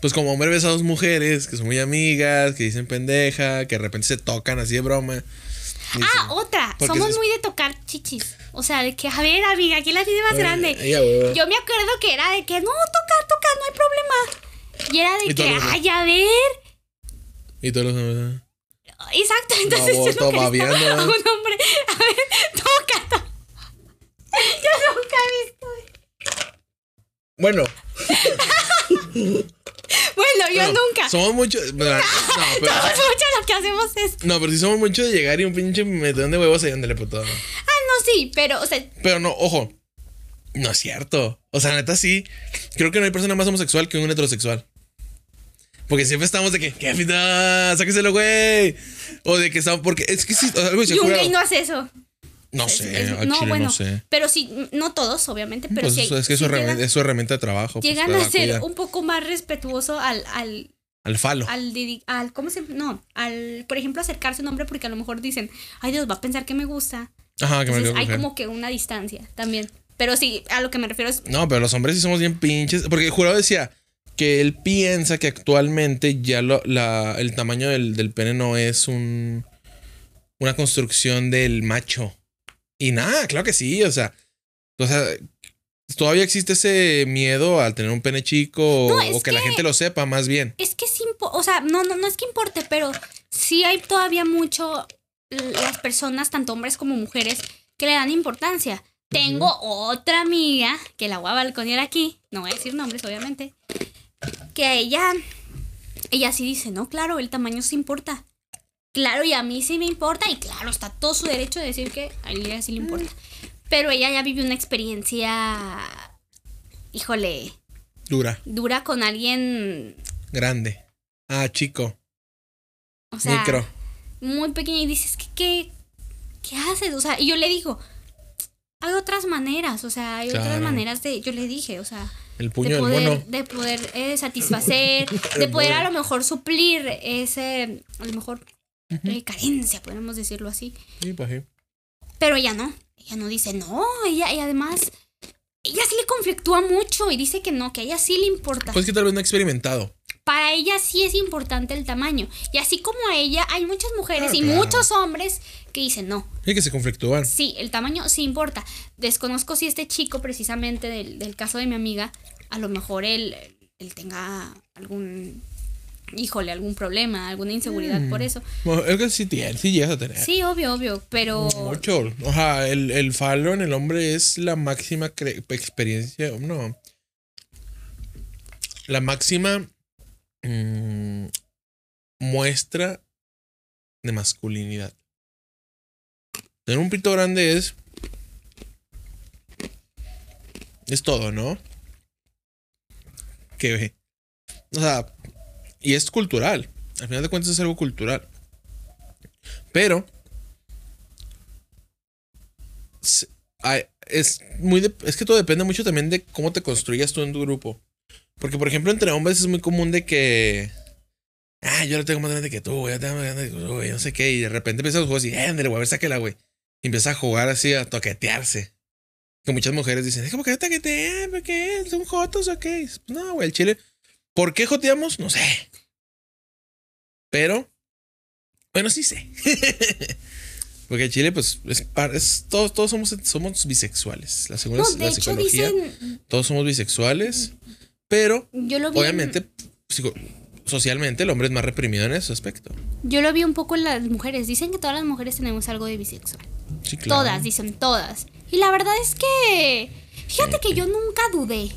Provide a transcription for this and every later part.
Pues como hombre ves a dos mujeres que son muy amigas, que dicen pendeja, que de repente se tocan así de broma. Ah, otra. Somos es- muy de tocar chichis. O sea, de que, a ver, amiga, ¿quién la tiene más Eh, grande? Yo me acuerdo que era de que, no, toca, toca, no hay problema. Y era de que, ay, a ver. Y todos los Exacto, entonces Babo, yo visto babeando, a ¿eh? un hombre. A ver, toca, toca. Yo nunca he visto. Bueno, Bueno, yo nunca. Somos muchos. No, pero, Todos mucho lo que hacemos es. no, pero sí somos muchos de llegar y un pinche metedón de huevos ahí ándale puto. Ah, no, sí, pero, o sea, Pero no, ojo. No es cierto. O sea, neta sí. Creo que no hay persona más homosexual que un heterosexual. Porque siempre estamos de que, ¿qué fita? Sáqueselo, güey. O de que estamos, porque es que sí, o sea, algo se y un gay no hace eso. No Es- sé, es- no, chile bueno, no sé. pero sí, no todos, obviamente, pero Pues sí. eso, es que es sí su, herramienta, llegan, es su herramienta de trabajo. pues, llegan a ser cuida. un poco más respetuoso al, al, Al falo. al, al, ¿cómo se, no, al, por ejemplo, acercarse a un hombre porque a lo mejor dicen, ay Dios, va a pensar que me gusta. Ajá, que me Entonces quiero hay como que una distancia también. Pero sí, a lo que me refiero es, No, pero los hombres sí somos bien pinches. Porque el jurado decía que él piensa que actualmente ya lo, la, el tamaño del, del pene no es un una construcción del macho. Y nada, claro que sí. O sea, o sea, todavía existe ese miedo al tener un pene chico o, No, es o que, la gente lo sepa más bien. es que sí, impo- o sea, no, no, no es que importe, pero sí hay todavía mucho las personas, tanto hombres como mujeres, que le dan importancia. Tengo otra amiga, que la voy a balconear aquí, no voy a decir nombres, obviamente, que a ella, ella sí dice, no, claro, el tamaño sí importa. Claro, y a mí sí me importa, y claro, está todo su derecho de decir que a ella sí le importa. Pero ella ya vivió una experiencia, híjole, Dura, dura con alguien, grande. Ah, chico, o sea, micro. muy pequeña y dices, ¿qué, qué, qué haces? O sea, y yo le digo, hay otras maneras, o sea, hay otras maneras de, yo le dije, o sea, El puño de del poder, mono. de poder eh, satisfacer, de poder a lo mejor suplir ese, a lo mejor, eh, carencia, podemos decirlo así. Sí, pues sí. Pero ella no, ella no dice no, ella, y además, ella sí le conflictúa mucho y dice que no, que a ella sí le importa. Pues que tal vez no ha experimentado. Para ella sí es importante el tamaño. Y así como a ella, hay muchas mujeres Ah, y claro. muchos hombres que dicen no. Sí, que se conflictúan. Sí, el tamaño sí importa. Desconozco si este chico, precisamente del, del caso de mi amiga, a lo mejor él, él tenga algún, híjole, algún problema, alguna inseguridad Mm. por eso. Bueno, es que sí tiene, sí llegas a tener. Sí, obvio, obvio, pero... Mucho. O sea, el, el falo en el hombre es la máxima cre- experiencia. No. La máxima mm, muestra de masculinidad. Tener un pito grande es. Es todo, ¿no? Que. O sea. Y es cultural. Al final de cuentas es algo cultural. Pero es muy de- es que todo depende mucho también de cómo te construyas tú en tu grupo. Porque, por ejemplo, entre hombres es muy común de que. Ah, yo lo tengo más grande que tú. Yo tengo más grande. No sé qué. Y de repente empiezan los juegos y, eh, güey, a ver, güey. Y empieza a jugar así, a toquetearse. Que muchas mujeres dicen, es como que toquetean, ¿por qué? ¿Son jotos o qué? No, güey, el chile. ¿Por qué joteamos? No sé. Pero. Bueno, sí sé. Porque Chile, pues, es, todos, todos somos, somos bisexuales. La segunda No, es la hecho psicología. dicen, Todos somos bisexuales. Pero, yo lo vi, en- obviamente, psico- socialmente el hombre es más reprimido en ese aspecto. yo lo vi un poco en las mujeres. Dicen que todas las mujeres tenemos algo de bisexual. Sí, claro. Todas, dicen todas. Y la verdad es que, fíjate que yo nunca dudé.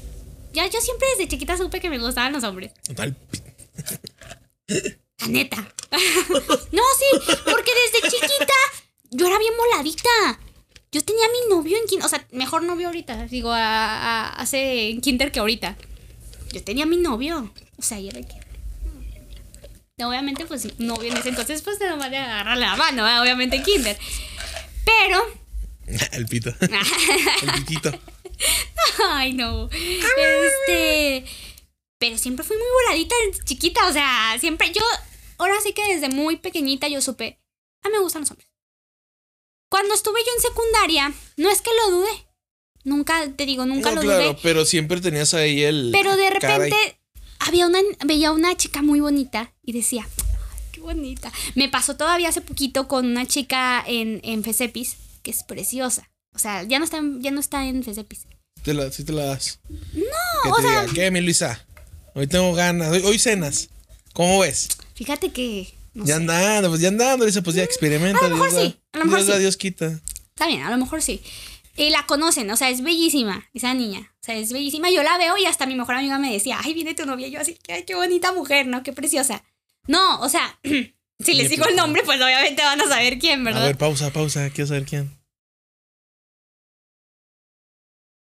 Ya, yo siempre desde chiquita supe que me gustaban los hombres. Total. La neta. no, sí, porque desde chiquita yo era bien moladita. Yo tenía a mi novio en kinder, o sea, mejor novio ahorita, digo, a, a- hace en kinder que ahorita. Yo tenía a mi novio, o sea, y era que... Obviamente, pues, novio en ese entonces, pues, nada más de agarrarle la mano, ¿verdad? obviamente en kinder. Pero... el pito. el pitito. Ay, no. Este. Pero siempre fui muy voladita desde chiquita. O sea, siempre yo. Ahora sí que desde muy pequeñita yo supe. A mí me gustan los hombres. Cuando estuve yo en secundaria, no es que lo dudé. Nunca, te digo, nunca no, lo claro, dudé. pero siempre tenías ahí el. Pero de repente había una, veía una chica muy bonita y decía, "Ay, qué bonita. Me pasó todavía hace poquito con una chica en, en Fesepis, que es preciosa. O sea, ya no está, ya no está en Fesepis. Te la, sí te la das. No, Que o te sea, diga, ¿qué, mi Luisa? Hoy tengo ganas. Hoy, hoy cenas. ¿Cómo ves? fíjate que. No ya sé. andando, pues ya andando. Dice, pues ya experimenta. a lo mejor Dios sí, da- a lo mejor Dios da, sí. Dios quita. Está bien, a lo mejor sí. Y la conocen, o sea, es bellísima, esa niña. O sea, es bellísima. Yo la veo y hasta mi mejor amiga me decía, ay, viene tu novia. Y yo así, ay, qué bonita mujer, ¿no? Qué preciosa. No, o sea, si les digo el nombre, pues obviamente van a saber quién, A ¿verdad? ver, pausa, pausa. Quiero saber quién.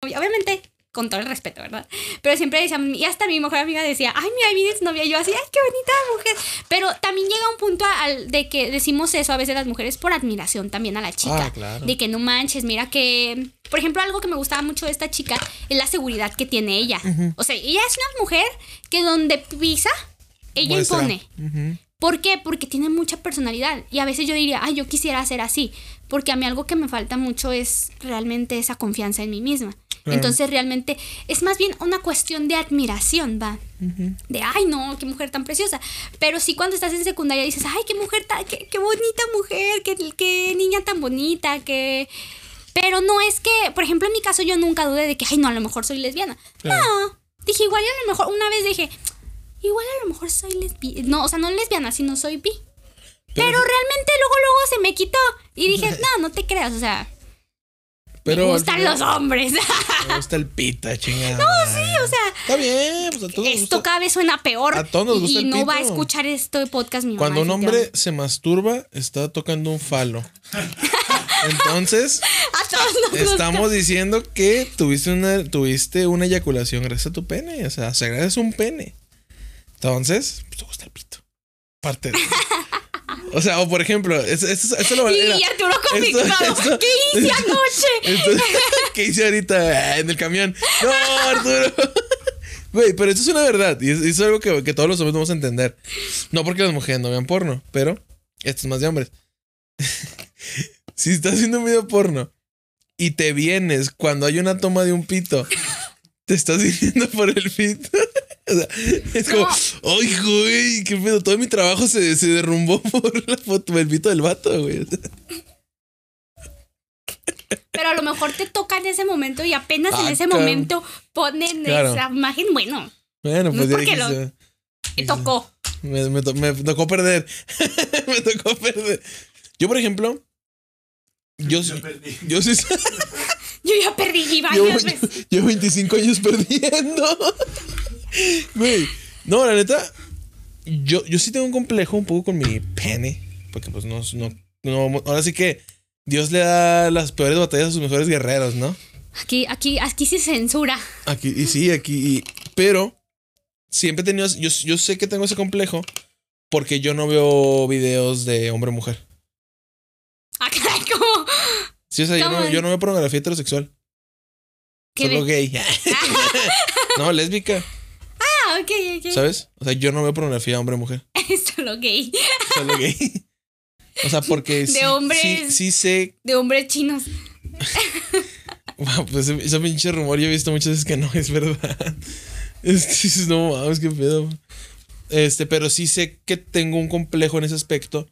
Obviamente, con todo el respeto, ¿verdad? Pero siempre decían, y hasta mi mejor amiga decía, ay, mira, tu novia. Y yo así, ay, qué bonita mujer. Pero también llega un punto al de que decimos eso a veces las mujeres por admiración también a la chica. Ah, claro. De que no manches, mira que. Por ejemplo, algo que me gustaba mucho de esta chica es la seguridad que tiene ella. O sea, ella es una mujer que donde pisa, ella Muestra. impone. ¿Por qué? Porque tiene mucha personalidad. Y a veces yo diría, ay, yo quisiera ser así. Porque a mí algo que me falta mucho es realmente esa confianza en mí misma. Claro. Entonces realmente es más bien una cuestión de admiración, va. De, ay, no, qué mujer tan preciosa. Pero sí cuando estás en secundaria dices, ay, qué mujer tan, qué, qué bonita mujer, qué, qué niña tan bonita, qué... Pero no es que, por ejemplo, en mi caso yo nunca dudé de que, ay, no, a lo mejor soy lesbiana. Claro. No, dije, igual a lo mejor, una vez dije, igual a lo mejor soy lesbiana. No, o sea, no lesbiana, sino soy bi. Pero, realmente luego, luego se me quitó. Y dije, no, no te creas, o sea, Pero me gustan final los hombres. Me gusta el pita, chingada. No, sí, o sea, Está bien, pues a todos esto gusta. cada vez suena peor. A todos nos gusta y el no va a escuchar este podcast mi mamá. Cuando un hombre se masturba, está tocando un falo. Entonces, A todos nos gusta. estamos diciendo que tuviste una, tuviste una eyaculación gracias a tu pene. O sea, se agradece un pene. Entonces, pues te gusta el pito. Parte de. O sea, o por ejemplo, eso, eso, eso lo Y, era- y Arturo esto- convictado. esto- ¿Qué hice anoche? Entonces, ¿Qué hice ahorita Ah, en el camión? No, Arturo. Güey, pero eso es una verdad. Y es, es algo que, que todos los hombres vamos a entender. No porque las mujeres no vean porno, pero esto es más de hombres. si estás haciendo un video porno y te vienes cuando hay una toma de un pito, te estás diciendo por el pito. O sea, es como, No. ¡ay, güey! ¿Qué pedo? Todo mi trabajo se, se derrumbó por la foto del pito del vato, güey. Pero a lo mejor te toca en ese momento y apenas en Ah, ese claro. momento ponen Claro. esa imagen. Bueno, Bueno, No pues es ya porque lo- tocó. Me, me to- me tocó perder. me tocó perder. Yo, por ejemplo, yo, sí- yo sí. Yo ya perdí y Yo, varias veces. yo 25 años perdiendo. Güey. No, la neta. Yo, yo sí tengo un complejo un poco con mi pene. Porque, pues, no, no, no. Ahora sí que Dios le da las peores batallas a sus mejores guerreros, ¿no? Aquí, aquí, aquí se censura. Aquí, y sí, aquí. y- pero siempre he tenido. Yo, yo sé que tengo ese complejo porque yo no veo videos de hombre-mujer. Ah, caray, ¿cómo? Sí, o sea, yo ¿Cómo no, yo no veo pornografía heterosexual. ¿Qué Solo gay. no, lésbica, Ah, ok, ok. ¿sabes? O sea, yo no veo pornografía hombre-mujer. Es solo gay. Solo gay. O sea, porque De sí, hombres. sí, sí sé. De hombres chinos. Wow, pues ese, pinche rumor yo he visto muchas veces que no es verdad. Este, dices, no mames, qué pedo. Este, pero sí sé que tengo un complejo en ese aspecto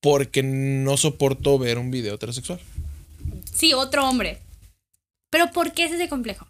porque no soporto ver un video heterosexual. Sí, otro hombre. Pero ¿por qué es ese complejo?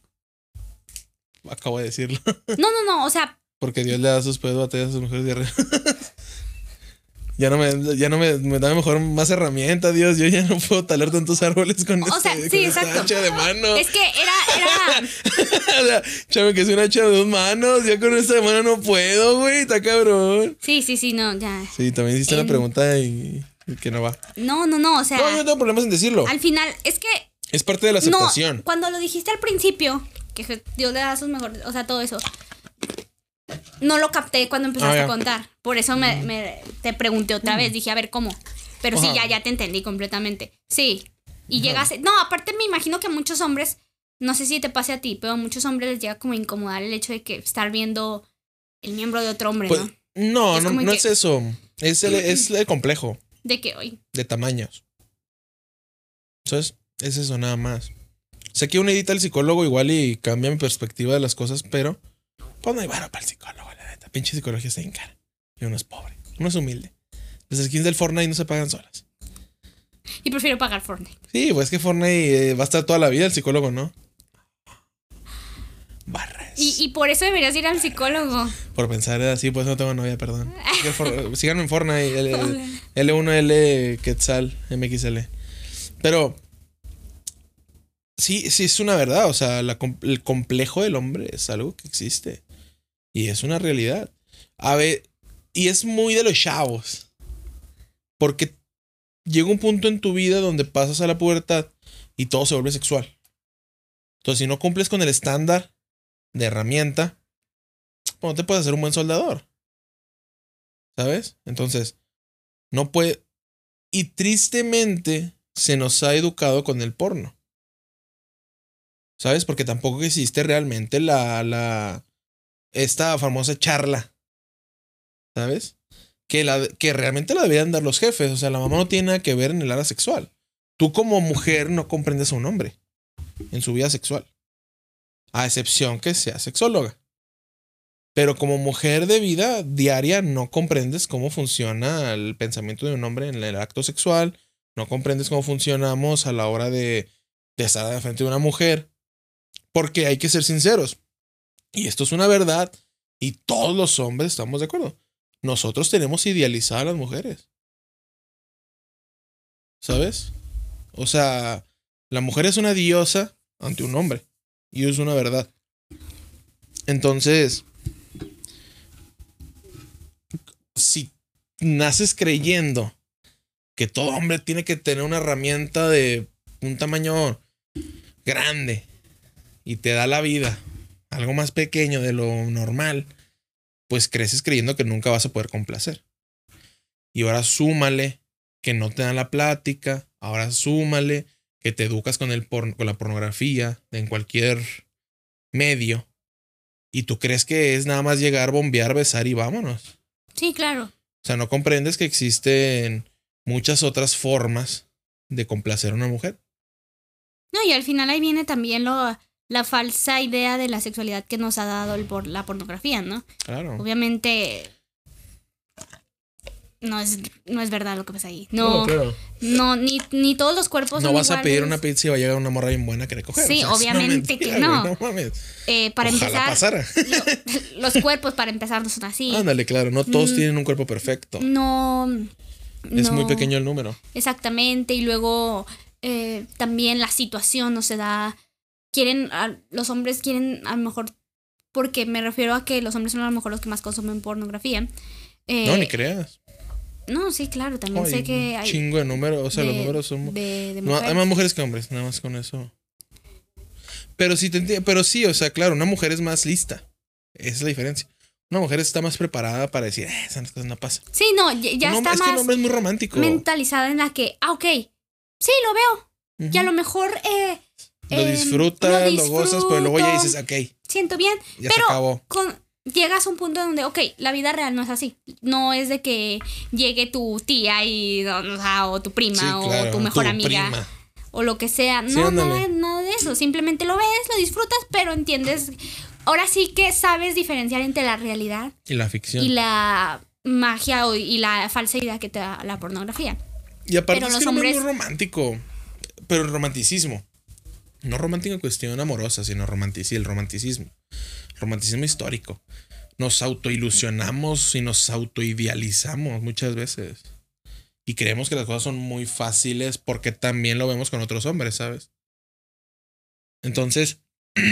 Acabo de decirlo. No, no, no. O sea, Porque Dios le da sus pedos batallas a sus mujeres guerreras. ya no me, ya no me, me da mejor más herramienta, Dios. Yo ya no puedo talar tantos árboles con, O este- sea, con sí, esta exacto. hacha de mano. es que era, era. o sea, chame, que es una hacha de dos manos. Ya con esta de mano no puedo, güey. Está cabrón. Sí, sí, sí, no, ya. Sí, también hiciste Em. una pregunta y, y que no va. No, no, no. O sea, No, yo no tengo problemas en decirlo. al final, es que. Es parte de la No, aceptación. cuando lo dijiste al principio, que Dios le da sus mejores. O sea, todo eso. No lo capté cuando empezaste Ah, a contar. Por eso me, me- te pregunté otra vez. Dije, a ver, ¿cómo? Pero sí, ya, ya te entendí completamente. Sí. Y llegaste. No, aparte me imagino que a muchos hombres. No sé si te pase a ti, pero a muchos hombres les llega como a incomodar el hecho de que estar viendo el miembro de otro hombre, Pues, ¿no? no, Es no, no que- es eso. Es el, es el complejo De que hoy. de tamaños. ¿Sabes? Es eso nada más. Sé que una edita el psicólogo igual y cambia mi perspectiva de las cosas, pero pues no hay varo para el psicólogo, la neta. Pinche psicología está en cara. Y uno es pobre, uno es humilde. Las skins del Fortnite no se pagan solas. Y prefiero pagar Fortnite. Sí, pues es que Fortnite eh, va a estar toda la vida, el psicólogo no. Barras. Y, y por eso deberías ir al psicólogo. Por pensar así, pues no tengo novia, perdón. Síganme en Fortnite, el- el- L1L Quetzal MXL. Pero sí, sí es una verdad. O sea, el complejo del hombre es algo que existe. Y es una realidad. A ver, y es muy de los chavos. Porque llega un punto en tu vida donde pasas a la pubertad y todo se vuelve sexual. Entonces, si no cumples con el estándar de herramienta, pues no te puedes hacer un buen soldador. ¿Sabes? Entonces, no puede. Y tristemente se nos ha educado con el porno. ¿Sabes? Porque tampoco existe realmente la. la esta famosa charla. ¿Sabes? Que, la, que realmente la deberían dar los jefes. O sea, la mamá no tiene nada que ver en el área sexual. Tú como mujer no comprendes a un hombre en su vida sexual. A excepción que sea sexóloga. Pero como mujer de vida diaria no comprendes cómo funciona el pensamiento de un hombre en el acto sexual. No comprendes cómo funcionamos a la hora de, de estar frente de una mujer. Porque hay que ser sinceros. Y esto es una verdad. Y todos los hombres estamos de acuerdo. Nosotros tenemos idealizar a las mujeres. ¿Sabes? O sea, la mujer es una diosa ante un hombre. Y es una verdad. Entonces, si naces creyendo que todo hombre tiene que tener una herramienta de un tamaño grande y te da la vida, algo más pequeño de lo normal, pues creces creyendo que nunca vas a poder complacer. Y ahora súmale que no te dan la plática, ahora súmale que te educas con, el porno, con la pornografía en cualquier medio y tú crees que es nada más llegar, bombear, besar y vámonos. Sí, claro. O sea, no comprendes que existen muchas otras formas de complacer a una mujer. No, y al final ahí viene también lo, la falsa idea de la sexualidad que nos ha dado el por, la pornografía, ¿no? Claro. Obviamente no es, no es verdad lo que pasa ahí. No, no, claro. ni, ni todos los cuerpos No son vas a pedir una pizza y va a llegar una morra bien buena que querer coger. Sí, obviamente que güey, no. no mames. Eh, para Ojalá empezar, lo- los cuerpos para empezar no son así. Ándale, claro. No todos Mm. tienen un cuerpo perfecto. No. Es muy pequeño el número. Exactamente, y luego eh, también la situación no se da. Quieren, a- los hombres quieren a lo mejor, porque me refiero a que los hombres son a lo mejor los que más consumen pornografía. Eh, no, ni creas. no, sí, claro, también sé que hay. chingo de números. O sea, los números son. de, de No, hay mujeres. más mujeres que hombres, nada más con eso. Pero sí, te pero sí, o sea, claro, una mujer es más lista. Esa es la diferencia. Una mujer está más preparada para decir, eh, esas cosas no pasan. Sí, no, ya, ya está es que un más hombre es muy romántico. mentalizada en la que, ah, ok, sí, lo veo. Y a lo mejor eh, Lo eh, disfrutas, lo, lo gozas, pero luego ya dices, ok, siento bien. ya Pero- se acabó. con, llegas a un punto donde, ok, la vida real no es así. No es de que llegue tu tía y, o, o sea, o tu prima Sí, o tu mejor amiga prima. o lo que sea. Sí, No, ándale. nada, nada de eso. Simplemente lo ves, lo disfrutas, pero entiendes. Ahora sí que sabes diferenciar entre la realidad Y la ficción. y la magia o- y la falsa idea que te da la pornografía. Y aparte Pero es que es muy romántico. Pero el romanticismo. No romántico cuestión amorosa, sino romantici el romanticismo. Romanticismo histórico. Nos autoilusionamos y nos autoidealizamos muchas veces. Y creemos que las cosas son muy fáciles porque también lo vemos con otros hombres, ¿sabes? Entonces,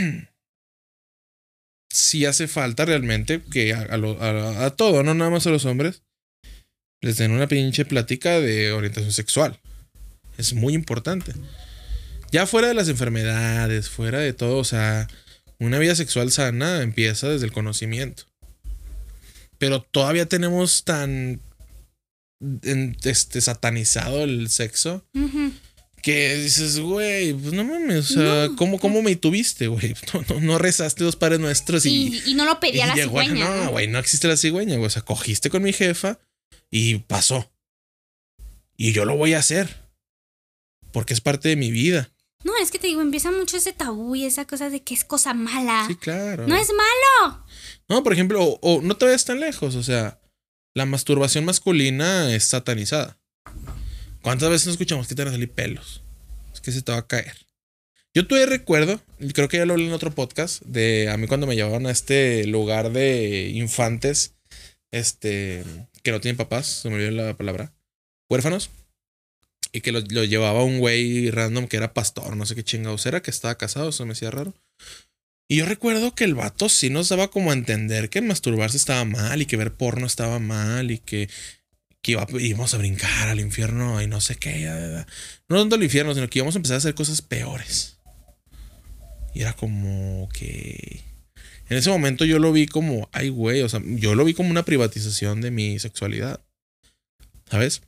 sí hace falta realmente que a- a todo, no nada más a los hombres, les den una pinche plática de orientación sexual. Es muy importante. Ya fuera de las enfermedades, fuera de todo, o sea, una vida sexual sana empieza desde el conocimiento. Pero todavía tenemos tan este, satanizado el sexo que dices, güey, pues no mames, o sea, No. ¿cómo, ¿cómo me tuviste, güey? No, no, no rezaste dos padres nuestros y, Y, y no lo pedía y la llegó a- cigüeña. No, ¿no? güey, no existe la cigüeña, güey. O sea, cogiste con mi jefa y pasó. Y yo lo voy a hacer. Porque es parte de mi vida. No, es que te digo, empieza mucho ese tabú y esa cosa de que es cosa mala. Sí, claro. No es malo. No, por ejemplo, o, o no te vayas tan lejos, o sea, la masturbación masculina es satanizada. ¿Cuántas veces no escuchamos que te van a salir pelos? Es que se te va a caer. Yo todavía recuerdo, y creo que ya lo hablé en otro podcast, de a mí cuando me llevaban a este lugar de infantes, este, que no tienen papás, se me olvidó la palabra, huérfanos, y que lo, lo llevaba un güey random que era pastor, no sé qué chingados era, que estaba casado, eso me hacía raro. Y yo recuerdo que el vato sí nos daba como a entender que masturbarse estaba mal y que ver porno estaba mal y que, que iba- íbamos a brincar al infierno y no sé qué. ya, ya, ya. No tanto al infierno, sino que íbamos a empezar a hacer cosas peores. Y era como que... En ese momento yo lo vi como, ay güey, o sea, yo lo vi como una privatización de mi sexualidad. ¿Sabes?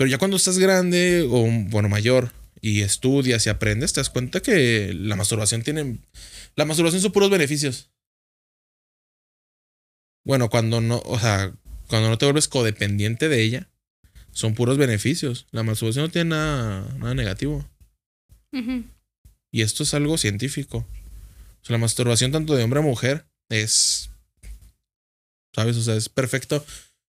Pero ya cuando estás grande o, bueno, mayor y estudias y aprendes, te das cuenta que la masturbación tiene la masturbación son puros beneficios. Bueno, cuando no, o sea, cuando no te vuelves codependiente de ella, son puros beneficios. La masturbación no tiene nada, nada negativo. Y esto es algo científico. O sea, la masturbación tanto de hombre a mujer es, ¿sabes? O sea, es perfecto.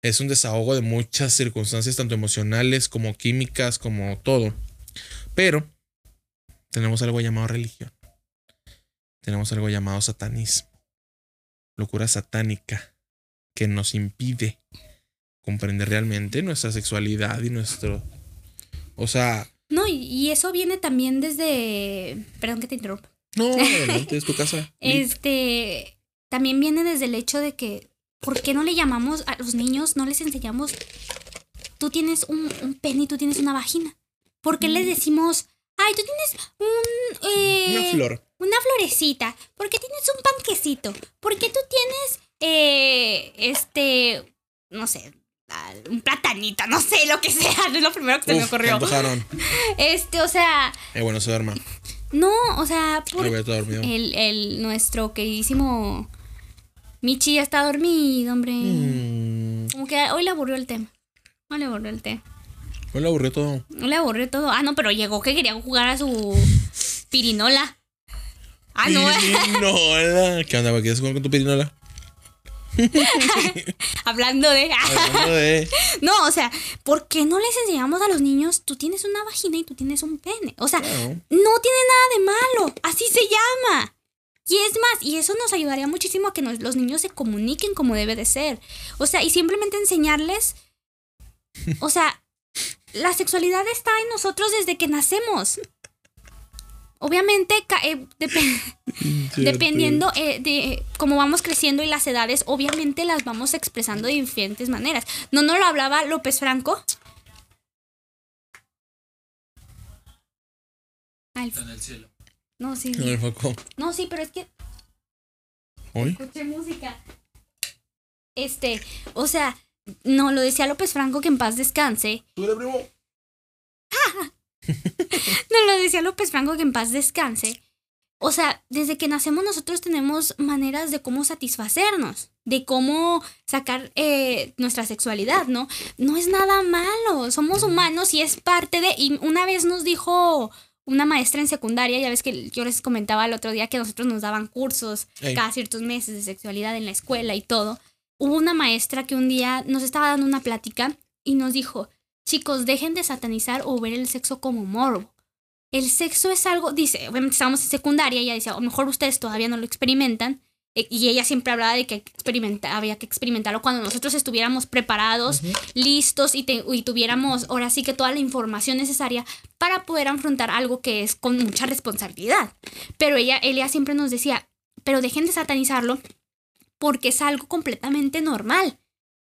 Es un desahogo de muchas circunstancias, tanto emocionales como químicas, como todo. Pero tenemos algo llamado religión. Tenemos algo llamado satanismo. Locura satánica que nos impide comprender realmente nuestra sexualidad y nuestro... O sea, No, y, eso viene también desde. Perdón que te interrumpa. no, adelante, es tu casa. Este. También viene desde el hecho de que. ¿Por qué no le llamamos a los niños, no les enseñamos? Tú tienes un, un pene y tú tienes una vagina. ¿Por qué les decimos. Ay, tú tienes un. eh, Una flor. una florecita. ¿Por qué tienes un panquecito? ¿Por qué tú tienes. eh, este. No sé. Un platanito, no sé, lo que sea. No es lo primero que se me ocurrió. antojaron. Este, o sea. Eh, bueno, se duerma. No, o sea, por el, el nuestro queridísimo Michi ya está dormido, hombre. Mm, Como que hoy le aburrió el tema. No le aburrió el tema. hoy le aburrió todo. No le aburrió todo. Ah, no, pero llegó que quería jugar a su pirinola. Ah, no. Pirinola. ¿Qué onda? ¿Quieres jugar con tu pirinola? Hablando de. Hablando de. No, o sea, ¿por qué no les enseñamos a los niños? Tú tienes una vagina y tú tienes un pene. O sea, Claro. no tiene nada de malo. Así se llama. Y es más, y eso nos ayudaría muchísimo a que nos- los niños se comuniquen como debe de ser. O sea, y simplemente enseñarles. O sea, la sexualidad está en nosotros desde que nacemos. Obviamente, eh, dep- dependiendo eh, de cómo vamos creciendo y las edades, obviamente las vamos expresando de diferentes maneras. ¿No nos lo hablaba López Franco? Ay, en el cielo. No, sí. No, sí, pero es que Uy. escuché música. Este, o sea, no, lo decía López Franco que en paz descanse. Súbele, primo. No, lo decía López Franco que en paz descanse. O sea, desde que nacemos nosotros tenemos maneras de cómo satisfacernos, de cómo sacar eh, nuestra sexualidad, ¿no? No es nada malo, somos humanos y es parte de... Y una vez nos dijo una maestra en secundaria, ya ves que yo les comentaba el otro día que nosotros nos daban cursos Ey. cada ciertos meses de sexualidad en la escuela y todo. Hubo una maestra que un día nos estaba dando una plática y nos dijo, chicos, dejen de satanizar o ver el sexo como morbo. El sexo es algo, dice, obviamente estábamos en secundaria, ella decía, a lo mejor ustedes todavía no lo experimentan, y ella siempre hablaba de que experimenta, había que experimentarlo cuando nosotros estuviéramos preparados, listos y, te- y tuviéramos ahora sí que toda la información necesaria para poder afrontar algo que es con mucha responsabilidad. Pero ella, ella siempre nos decía, pero dejen de satanizarlo porque es algo completamente normal.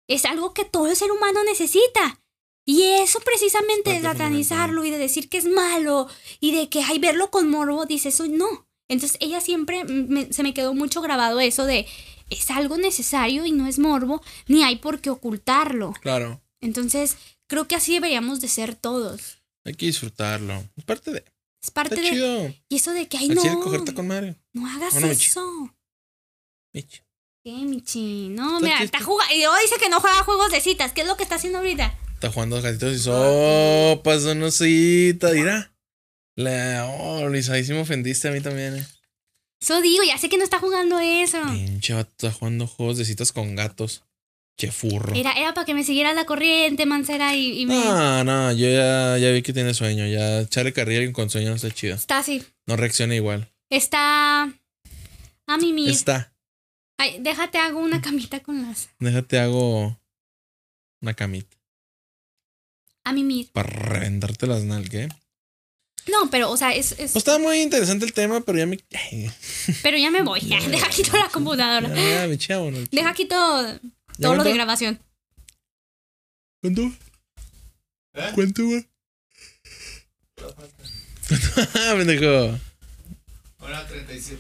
Es algo que todo el ser humano necesita. Y eso precisamente de satanizarlo y de decir que es malo y de que hay verlo con morbo, dice eso no. Entonces ella siempre me- se me quedó mucho grabado eso de es algo necesario y no es morbo, ni hay por qué ocultarlo. Claro. Entonces creo que así deberíamos de ser todos. Hay que disfrutarlo. Es parte de. Es parte Está de... chido. Y eso de que, ay, Al no, con madre. no hagas Michi. eso. Mich. ¿Qué, Michi? No, Está mira, está jugando. Y luego dice que no juega juegos de citas. ¿Qué es lo que está haciendo ahorita? Está jugando gatitos y sopas, una cita, dirá. La, oh, Luis, ahí sí me ofendiste a mí también, eh. Eso digo, ya sé que no está jugando eso. Pinche vato, está jugando juegos de citas con gatos. Che furro. Era, era para que me siguieras la corriente, Mancera, y, y me... No, no, yo ya, ya vi que tiene sueño. Ya echarle alguien con sueño no está chido. Está así. No reacciona igual. Está... A mimir. Está. Ay, déjate hago una camita con las... Déjate hago una camita. A mimir. Para reventarte las nalgas, ¿eh? No, pero, o sea, es... es- Pues está muy interesante el tema, pero ya me. Pero ya me voy. Ya, Deja quito la computadora. Ya, me chavo, ¿no? Deja quito todo lo cuánto? de grabación. ¿Cuánto? ¿Eh? ¿Cuánto, güey? Pendejo. Hora 37.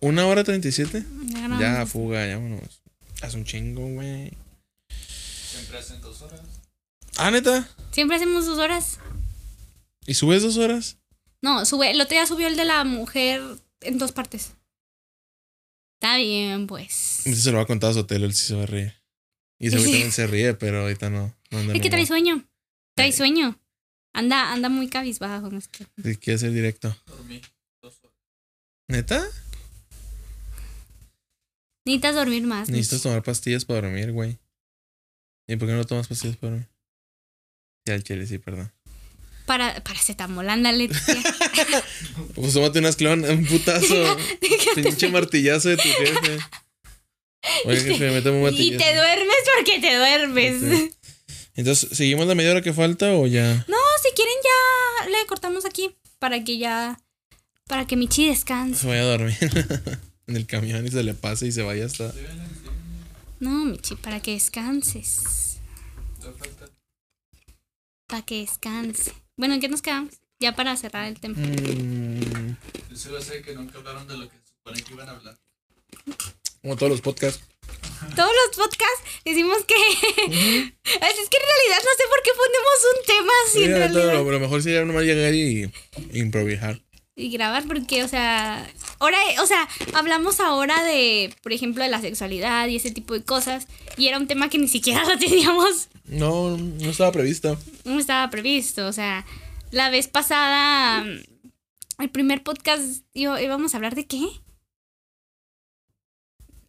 ¿Una hora treinta y siete? Ya grabamos. Ya, fuga, ya vámonos. Haz un chingo, güey. Siempre hacen dos horas. Ah, neta. Siempre hacemos sus horas. ¿Y subes dos horas? No, sube. El otro día subió el de la mujer en dos partes. Está bien, pues. Entonces se lo va a contar a Sotelo, él sí se va a reír. Y Sí. también se ríe, pero ahorita no. no anda Es que trae sueño. Trae Eh. sueño. Anda, anda muy cabizbajo. no sé qué. Quiere hacer directo. Dormí dos horas. ¿Neta? Necesitas dormir más. Necesitas tomar pastillas para dormir, güey. ¿Y por qué no tomas pastillas para dormir? Ya, el chile, sí, perdón. Para, paracetamol, ándale. Pues tómate unas clon, un putazo. pinche martillazo de tu jefe. Oye, jefe, métame un y martillazo. te duermes porque te duermes. Entonces, ¿seguimos la media hora que falta o ya? No, si quieren ya le cortamos aquí para que ya para que Michi descanse. Se vaya a dormir en el camión y se le pase y se vaya hasta. No, Michi, para que descanses, No falta. para que descanse. Bueno, ¿en qué nos quedamos? Ya para cerrar el tema. Mm, Yo solo sé que nunca hablaron de lo que se supone que iban a hablar. como todos los podcasts. Todos los podcasts decimos que es es que en realidad no sé por qué ponemos un tema así en Oiga, todo, realidad. lo, lo mejor sería nomás llegar y improvisar. y grabar porque, o sea, ahora, o sea, hablamos ahora de, por ejemplo, de la sexualidad y ese tipo de cosas y era un tema que ni siquiera lo teníamos, No, no estaba previsto. no estaba previsto, o sea, la vez pasada, el primer podcast yo, íbamos a hablar de qué?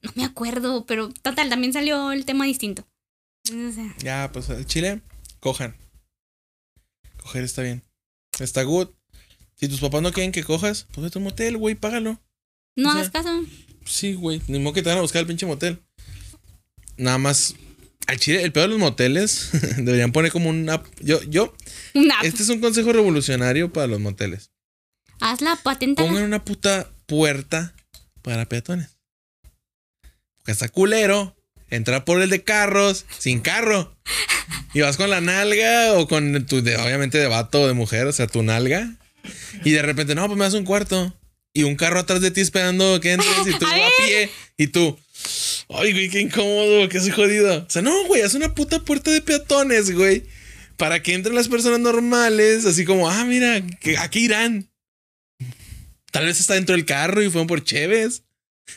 No me acuerdo, pero total, también salió el tema distinto. O sea, Ya, pues el chile, cojan. Coger está bien. Está good. Si tus papás no quieren que cojas, pues vete a un motel, güey, págalo. no O sea, hagas caso. Sí, güey. Ni modo que te van a buscar el pinche motel. Nada más. Al chile, el peor de los moteles deberían poner como una. Yo, yo. Una, Este es un consejo revolucionario para los moteles. hazla, patenta. Pongan una puta puerta para peatones. Porque está culero. Entrar por el de carros, sin carro. Y vas con la nalga o con tu, de, obviamente, de vato o de mujer, o sea, tu nalga. Y de repente, no, pues me das un cuarto. Y un carro atrás de ti esperando que entres y tú A a, pie. Y tú, ay, güey, qué incómodo, que soy jodido. O sea, no, güey, haz una puta puerta de peatones, güey. Para que entren las personas normales, así como, ah, mira, que aquí irán. Tal vez está dentro del carro y fueron por Cheves.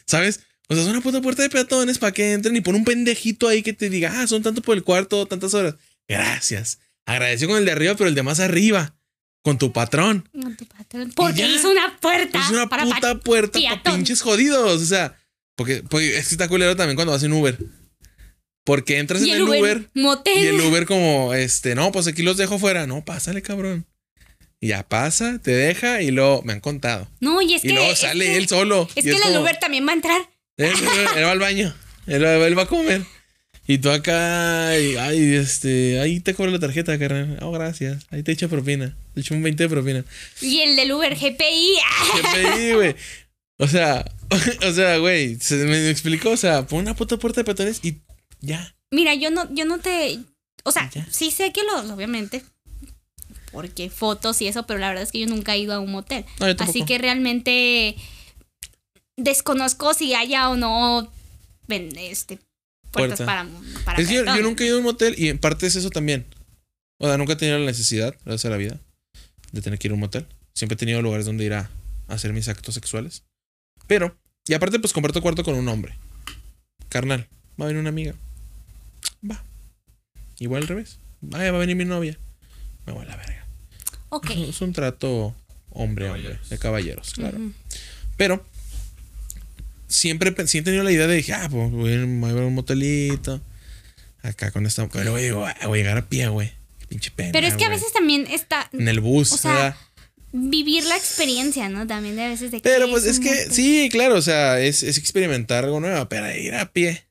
¿Sabes? O sea, es una puta puerta de peatones para que entren y pon un pendejito ahí que te diga, ah, son tanto por el cuarto, tantas horas. Gracias. Agradeció con el de arriba, pero el de más arriba. Con tu patrón. No, tu patrón. Porque hizo una puerta. Es una puta puerta para pinches jodidos. O sea, porque, porque es que está culero también cuando vas en Uber. Porque entras Y en el el Uber, Uber motel. y el Uber como, este, no, pues aquí los dejo fuera. No, pásale, cabrón. Y ya pasa, te deja y luego me han contado. No, y es Y que. luego es sale que- él solo. Es y que el como, Uber también va a entrar. Él, va al baño. Él, va- él va a comer. Y tú acá, y, ay, este, ahí te cobro la tarjeta, carnal. Oh, gracias. Ahí te echa propina. Te echo un 20 de propina. Y el del Uber GPI. ¡ah! ¿Qué pedí, güey? O sea, o sea, güey, se me explicó, o sea, pon una puta puerta de peatones y ya. Mira, yo no, yo no te. O sea, Ya. sí sé que los, obviamente. Porque fotos y eso, pero la verdad es que yo nunca he ido a un motel. No, yo. Así que realmente desconozco si haya o no ven- este puertas Puerta. para, para Es que yo, yo nunca he ido a un motel y en parte es eso también. O sea, nunca he tenido la necesidad, gracias a la vida, de tener que ir a un motel. Siempre he tenido lugares donde ir a hacer mis actos sexuales. Pero, y aparte, pues comparto cuarto con un hombre. Carnal, va a venir una amiga. Va. Igual al revés. Vaya, va a venir mi novia. Me voy a la verga. Ok. Es un trato hombre, hombre, de caballeros, claro. Pero siempre sí he tenido la idea de dije, ah, pues voy a ir voy a ver un motelito. Acá con esta. Digo, ah, voy a llegar a pie, güey. Qué pinche pena. Pero es que a veces también está En el bus, o sea, ¿verdad? Vivir la experiencia, ¿no? También de a veces de que Pero pues es que, sí, claro, o sea, es, es experimentar algo nuevo, pero ir a pie.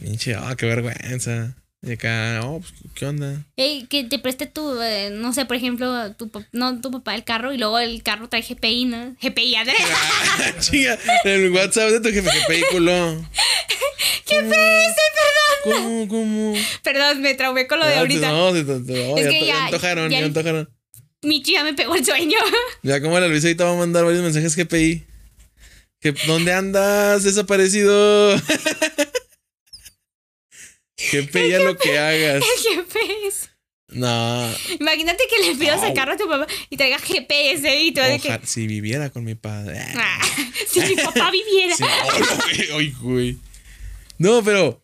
Pinche, ah, qué vergüenza. Y acá, oh, pues, ¿qué onda? Ey, que te preste tu, eh, no sé, por ejemplo, tu, no, tu papá el carro y luego el carro trae GPI, ¿no? GPI, André. Ah, el WhatsApp de tu jefe, qué vehículo. ¡Qué pese, ¿Cómo, cómo? Perdón, me traumé con lo de Ah, ahorita. No, se- se- no, Es ya, que antojaron, ya antojaron. Michi ya me pegó el sueño. Ya como la Luisa ahorita va a mandar varios mensajes GPI. Que, ¿Dónde andas? Desaparecido. GPI a lo que hagas. El GPS. No. Imagínate que le pidas carro a tu papá y traiga GPS y todo de que. si viviera con mi padre. Ah, si mi papá viviera. Sí, güey. No, pero.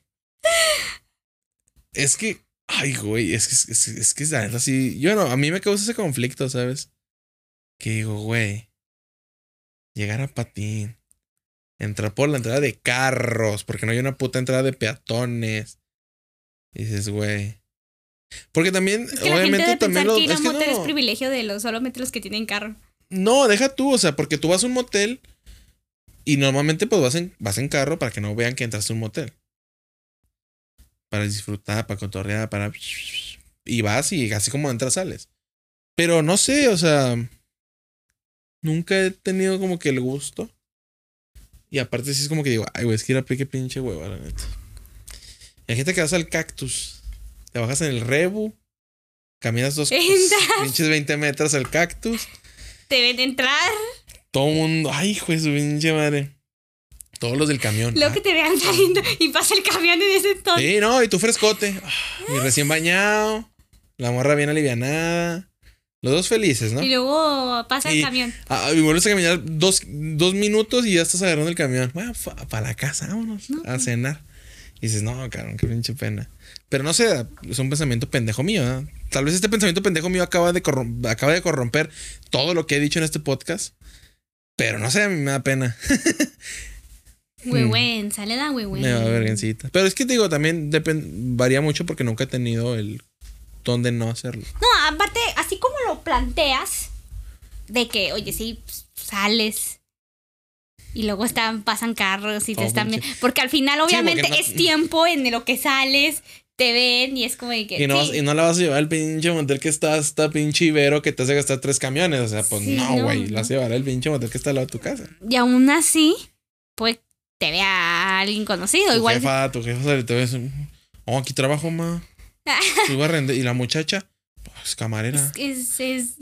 Es que. Ay, güey. Es que es, es, es que la neta sí. Yo no, a mí me causa ese conflicto, ¿sabes? Que digo, güey. Llegar a patín. Entrar por la entrada de carros. Porque no hay una puta entrada de peatones. Y dices, güey. Porque también, Es que la gente obviamente, también pensar lo. que ir a es que motel es no. privilegio de los solamente los que tienen carro. No, deja tú, o sea, porque tú vas a un motel y normalmente pues vas en, vas en carro para que no vean que entraste a un motel. Para disfrutar, para cotorrear, para... Y vas y así como entras sales. Pero no sé, o sea... Nunca he tenido como que el gusto. Y aparte sí es como que digo, ay, güey, es que ir a qué pinche hueva, la neta. Y hay gente que vas al cactus. Te bajas en el rebu. Caminas dos Entras. pinches 20 metros al cactus. Deben entrar. Todo el mundo, ay, hijo de su pinche madre. Todos los del camión. Luego Ah, que te vean saliendo y pasa el camión en ese entonces. Sí, no, y tú frescote. Ah, Y recién bañado. La morra bien alivianada. Los dos felices, ¿no? Y luego pasa el Y- camión. Ah, y vuelves a caminar dos, dos minutos y ya estás agarrando el camión. Bueno, para la casa, vámonos No, a pues. cenar. Y dices, no, cabrón, qué pinche pena. Pero no sé, es un pensamiento pendejo mío. ¿eh? Tal vez este pensamiento pendejo mío acaba de, acaba de corromper todo lo que he dicho en este podcast. Pero no sé, a mí me da pena. Huehuen, sale la huehuen. Me va vergüencita. Pero es que te digo, también varía mucho porque nunca he tenido el dónde no hacerlo. No, aparte, así como lo planteas, de que, oye, sí, pues, sales. Y luego están, pasan carros y te Oh, están viendo. Porque al final, obviamente, no- es tiempo en lo que sales, te ven y es como de que. Y no, sí. y no la vas a llevar al pinche motel que está hasta pinche Ibero que te hace gastar tres camiones. O sea, pues Sí, no, no, güey. no. La vas a llevar al pinche motel que está al lado de tu casa. Y aún así, pues te vea alguien conocido. Tu Igual. jefa, tu jefa sale te ves. Oh, aquí trabajo, ma. A render- Y la muchacha, pues camarera. Es, es,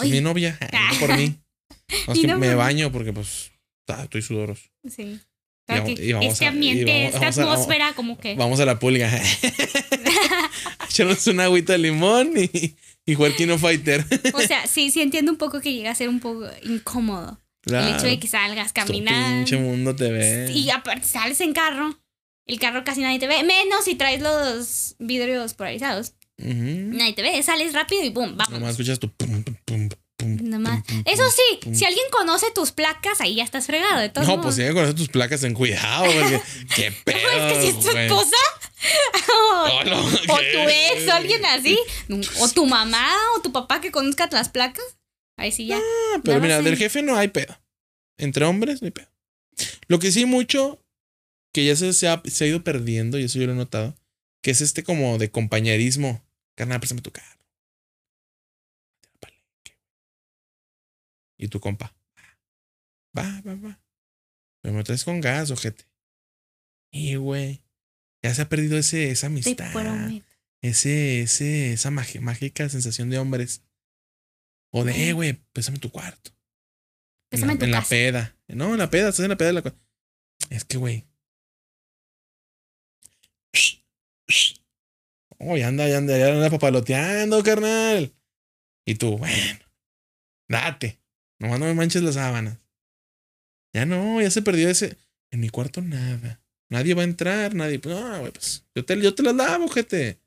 es- mi novia. ah, no por mí. No, es que no me baño porque, pues, estoy sudoroso. sí. Y vamos- Ok, y vamos Este a- y ambiente, vamos- esta vamos a- atmósfera, como que. Vamos a la pulga. Echarnos una agüita de limón y, y jugar Kino Fighter. O sea, sí, sí entiendo un poco que llega a ser un poco incómodo. El hecho de que salgas caminando. pinche mundo te ve. Y aparte sales en carro. El carro casi nadie te ve. Menos si traes los vidrios polarizados. Nadie te ve. Sales rápido y boom, vamos. Nomás escuchas tu pum, pum, pum, pum, pum, Eso sí, pum. si alguien conoce tus placas, ahí ya estás fregado. De todos No, modos. pues si me conoces tus placas, ten cuidado, porque qué pedo. No, es que si es tu esposa. o, no, o tu ex, o alguien así. O tu mamá o tu papá que conozca las placas. Ahí sí ya. Ah, Pero mira, del jefe no hay pedo. Entre hombres no hay pedo. Lo que sí mucho, que ya se, se ha, se ha ido perdiendo, y eso yo lo he notado, que es este como de compañerismo. Carnal, préstame tu carro. Y tu compa. Va, va, va. Pero me traes con gas, ojete. Y güey. Ya se ha perdido ese, esa Te amistad. prometo. Ese, ese, esa mágica sensación de hombres. O de, eh, güey, pésame tu cuarto. En Pésame la, tu en la peda. No, en la peda, estás en la peda de la. Es que, güey. Oh, ya anda, ya anda, ya anda papaloteando, carnal. Y tú, bueno, date. Nomás no me manches las sábanas. Ya no, ya se perdió ese. En mi cuarto nada. Nadie va a entrar, nadie. Pues, no, güey, pues yo te, yo te las lavo, gente.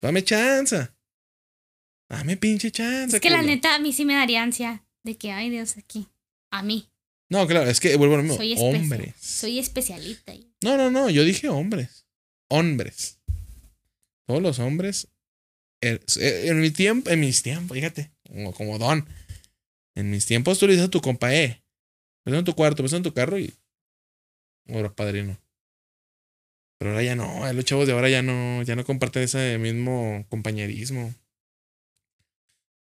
Dame chanza. Dame pinche chanza. Es que la neta a mí sí me daría ansia. De que, ay Dios, aquí. A mí. No, claro, es que vuelvo a lo mismo. Soy. Hombres. Soy especialista. No, no, no, yo dije hombres. Hombres. Todos los hombres. er- eh, En mi tiempo, en mis tiempos, fíjate, como, como don. En mis tiempos tú le dices a tu compa, eh, ves en tu cuarto, ves en tu carro y. Ahora, padrino. Pero ahora ya no, los chavos de ahora ya no, ya no comparten ese mismo compañerismo.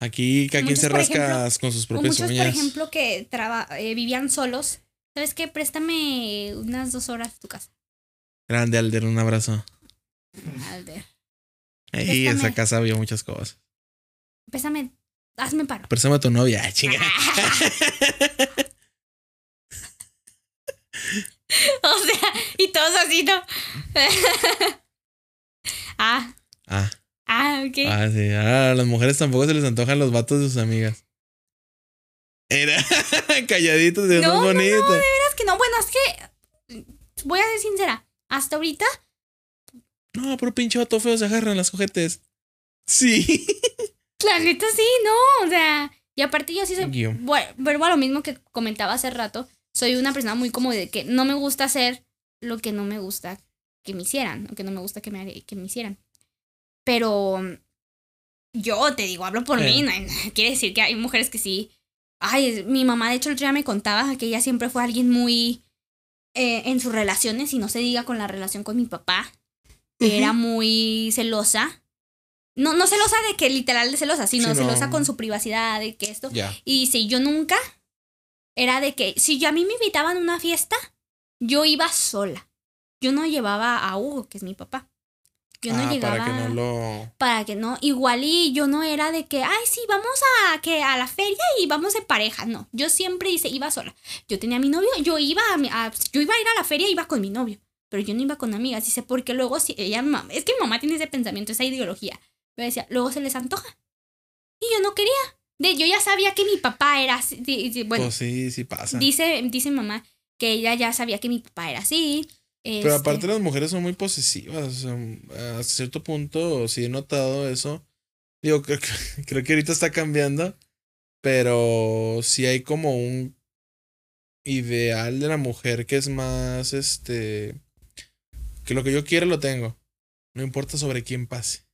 Aquí cada quien Muchos, se por rasca ejemplo, con sus propias muchos, por uñas. ejemplo, que traba- eh, vivían solos. ¿Sabes qué? Préstame unas dos horas tu casa. Grande Alder, un abrazo. Alder. Préstame. esa casa vio muchas cosas. Préstame, hazme paro. Préstame a tu novia, chinga. o sea, y todos así, ¿no? ah, Ah, ah, ok. ah, sí. Ah, a las mujeres tampoco se les antojan los vatos de sus amigas. Era calladitos, de No, no, no, bonita. Es que no, bueno, es que voy a ser sincera. Hasta ahorita, No, pero pinche vato feo se agarran las cojetes. Sí. la neta sí, no. O sea, y aparte yo sí soy. Guión. Bueno, vuelvo a lo mismo que comentaba hace rato. Soy una persona muy como de que no me gusta hacer lo que no me gusta que me hicieran, o que no me gusta que me, que me hicieran. Pero yo te digo, hablo por Sí. mí, no, quiere decir que hay mujeres que sí. Ay, mi mamá de hecho el otro día me contaba que ella siempre fue alguien muy eh, en sus relaciones y no se diga con la relación con mi papá. que Era muy celosa. No, no celosa de que literal de celosa, sino celosa con su privacidad, de que esto. Y si yo nunca era de que si yo a mí me invitaban a una fiesta, yo iba sola. Yo no llevaba a Hugo, que es mi papá. Yo no ah, llegaba para que no lo. para que no, igual y yo no era de que, ay, sí, vamos a que a la feria y vamos de pareja, no. Yo siempre hice iba sola. Yo tenía a mi novio, yo iba a, a- yo iba a ir a la feria, iba con mi novio, pero yo no iba con amigas, dice, porque luego si ella es que mi mamá tiene ese pensamiento, esa ideología. Me decía, luego se les antoja. Y yo no quería. De yo ya sabía que mi papá era así, bueno, Pues sí, sí pasa. dice dice mamá que ella ya sabía que mi papá era así. Pero este, aparte las mujeres son muy posesivas. o sea, hasta cierto punto sí he notado eso. Digo, creo que, creo que ahorita está cambiando. Pero sí hay como un ideal de la mujer que es más este. Que lo que yo quiero lo tengo. No importa sobre quién pase.